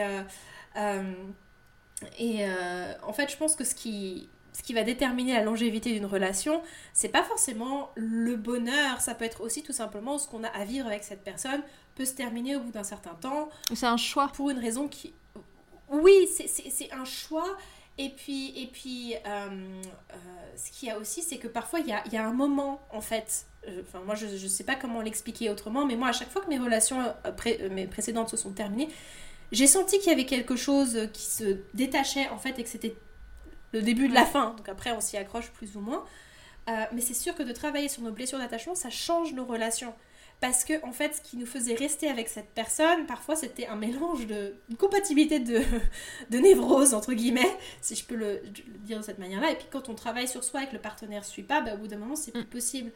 et en fait, je pense que ce qui, ce qui va déterminer la longévité d'une relation, c'est pas forcément le bonheur, ça peut être aussi tout simplement ce qu'on a à vivre avec cette personne peut se terminer au bout d'un certain temps. C'est un choix. Pour une raison qui... Oui, c'est un choix. Et puis, et puis euh, euh, ce qu'il y a aussi, c'est que parfois, il y a, y a, un moment, en fait, euh, enfin, moi, je ne sais pas comment l'expliquer autrement, mais moi, à chaque fois que mes relations mes précédentes se sont terminées, j'ai senti qu'il y avait quelque chose qui se détachait, en fait, et que c'était le début de la fin. Donc après, on s'y accroche plus ou moins. Euh, mais c'est sûr que de travailler sur nos blessures d'attachement, ça change nos relations. Parce que, en fait, ce qui nous faisait rester avec cette personne, parfois c'était un mélange de. une compatibilité de, (laughs) de névrose, entre guillemets, si je peux le, dire de cette manière-là. Et puis quand on travaille sur soi et que le partenaire ne suit pas, bah, au bout d'un moment, c'est plus mm.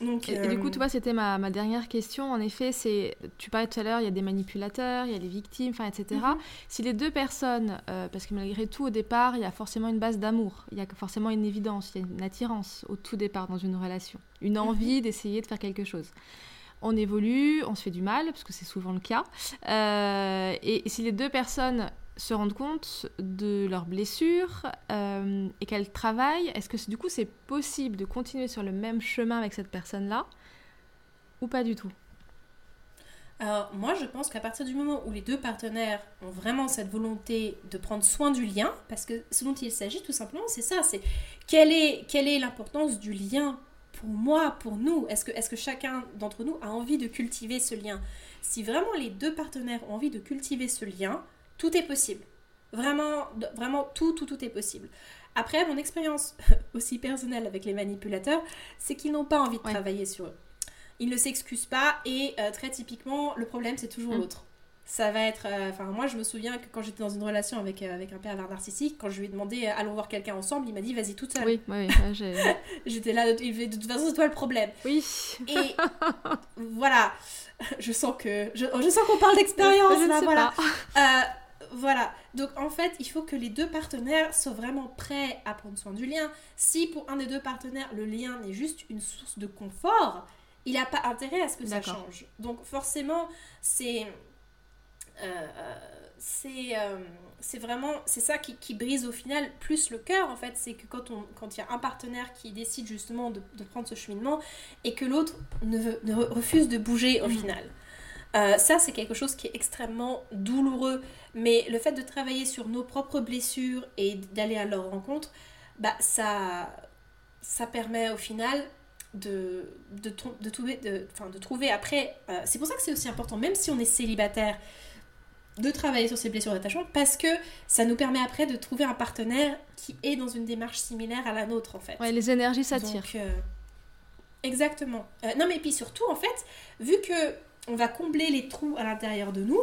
Et, du coup, tu vois, c'était ma, ma, dernière question. En effet, c'est, tu parlais tout à l'heure, il y a des manipulateurs, il y a les victimes, enfin, etc. Mhm. Si les deux personnes, euh, parce que malgré tout, au départ, il y a forcément une base d'amour, il y a forcément une évidence, il y a une attirance au tout départ dans une relation, une mhm. envie d'essayer de faire quelque chose on évolue, on se fait du mal, parce que c'est souvent le cas. Euh, et, si les deux personnes se rendent compte de leurs blessures euh, et qu'elles travaillent, est-ce que du coup c'est possible de continuer sur le même chemin avec cette personne-là ou pas du tout? Alors moi je pense qu'à partir du moment où les deux partenaires ont vraiment cette volonté de prendre soin du lien, parce que ce dont il s'agit tout simplement c'est ça, c'est quelle est, quelle est l'importance du lien pour moi, pour nous? Est-ce que, est que chacun d'entre nous a envie de cultiver ce lien? Si vraiment les deux partenaires ont envie de cultiver ce lien, tout est possible. Vraiment, vraiment tout, tout, tout est possible. Après, mon expérience (laughs) aussi personnelle avec les manipulateurs, c'est qu'ils n'ont pas envie de travailler sur eux. Ils ne s'excusent pas et euh, très typiquement, le problème, c'est toujours mm. l'autre. Ça va être. Euh, enfin, moi, je me souviens que quand j'étais dans une relation avec, euh, avec un père narcissique, quand je lui ai demandé allons voir quelqu'un ensemble, il m'a dit vas-y toute seule. Oui, oui, (laughs) J'étais là, il fait de toute façon, c'est toi le problème. Oui. Et voilà. (laughs) Je sens que. Je, je sens qu'on parle d'expérience là, voilà. Voilà, donc en fait, il faut que les deux partenaires soient vraiment prêts à prendre soin du lien. Si pour un des deux partenaires, le lien n'est juste une source de confort, il n'a pas intérêt à ce que ça change. Donc forcément, c'est... Euh, c'est euh, c'est vraiment c'est ça qui, qui, brise au final plus le cœur en fait c'est que quand on quand il y a un partenaire qui décide justement de, de prendre ce cheminement et que l'autre ne, ne, refuse de bouger au mmh. final euh, ça, c'est quelque chose qui est extrêmement douloureux. Mais le fait de travailler sur nos propres blessures et d'aller à leur rencontre, bah, ça, ça permet au final de, de, de trouver, de, de trouver après. Euh, c'est pour ça que c'est aussi important, même si on est célibataire, de travailler sur ces blessures d'attachement parce que ça nous permet après de trouver un partenaire qui est dans une démarche similaire à la nôtre en fait. Ouais, les énergies s'attirent. Euh, exactement. non mais puis surtout en fait, vu que on va combler les trous à l'intérieur de nous,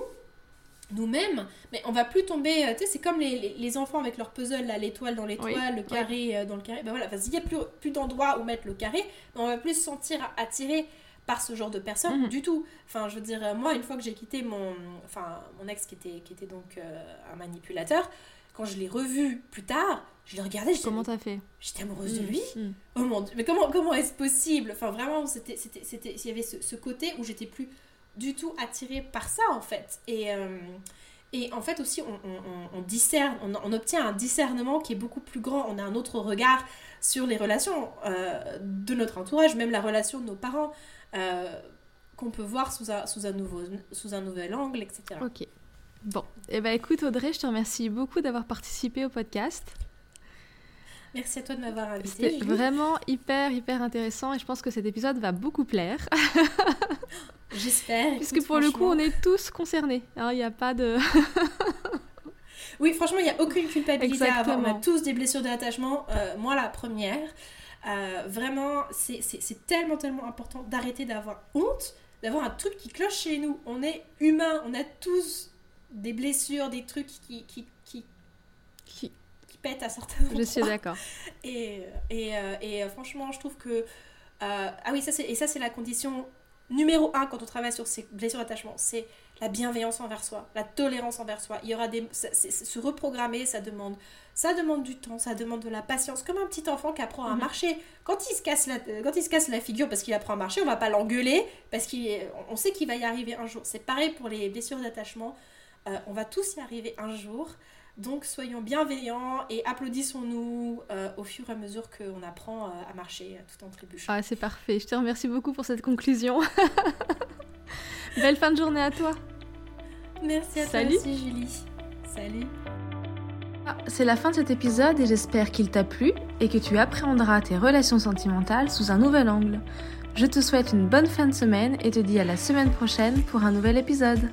nous-mêmes, mais on va plus tomber, euh, tu sais, c'est comme les, enfants avec leur puzzle, là, l'étoile dans l'étoile, le carré euh, dans le carré, ben voilà, il n'y a plus, plus d'endroit où mettre le carré, on va plus se sentir attiré par ce genre de personne mhm. du tout. Enfin, je veux dire, euh, moi, une fois que j'ai quitté mon, enfin, mon ex qui était, qui était donc un manipulateur, quand je l'ai revu plus tard, je l'ai regardé. Comment t'as fait? J'étais amoureuse de mm, lui. Mm. Oh mon dieu, mais comment, comment est-ce possible? Enfin, vraiment, c'était, c'était, c'était, il y avait ce, ce côté où j'étais plus du tout attiré par ça en fait. Et, euh, et en fait aussi on, discerne, on, obtient un discernement qui est beaucoup plus grand, on a un autre regard sur les relations euh, de notre entourage, même la relation de nos parents, euh, qu'on peut voir sous un, sous, un nouveau, sous un nouvel angle, etc. Ok. Bon, et eh ben écoute Audrey, je te remercie beaucoup d'avoir participé au podcast. Merci à toi de m'avoir invité. C'était vraiment hyper, hyper intéressant et je pense que cet épisode va beaucoup plaire. (laughs) J'espère. Puisque pour le coup, on est tous concernés. Hein, il n'y a pas de. (laughs) oui, franchement, il n'y a aucune culpabilité à avoir. On a tous des blessures d'attachement. Euh, moi, la première. Euh, vraiment, c'est tellement, tellement important d'arrêter d'avoir honte, d'avoir un truc qui cloche chez nous. On est humain, on a tous des blessures, des trucs qui, qui, qui, qui, pètent à certains moments. Je suis d'accord. Et, et, euh, et franchement, je trouve que. ah oui, ça, et ça, c'est la condition numéro un quand on travaille sur ces blessures d'attachement, c'est la bienveillance envers soi, la tolérance envers soi. Il y aura des se reprogrammer, ça demande ça demande du temps, ça demande de la patience, comme un petit enfant qui apprend à mhm. marcher. Quand il se casse la, quand il se casse la figure parce qu'il apprend à marcher, on va pas l'engueuler parce qu'on sait qu'il va y arriver un jour. C'est pareil pour les blessures d'attachement. Euh, on va tous y arriver un jour. Donc soyons bienveillants et applaudissons-nous euh, au fur et à mesure qu'on apprend euh, à marcher tout en trébuchant. Ah, c'est parfait. Je te remercie beaucoup pour cette conclusion. (laughs) Belle fin de journée à toi. Merci à toi aussi, Julie. Salut. Ah, c'est la fin de cet épisode et j'espère qu'il t'a plu et que tu appréhenderas tes relations sentimentales sous un nouvel angle. Je te souhaite une bonne fin de semaine et te dis à la semaine prochaine pour un nouvel épisode.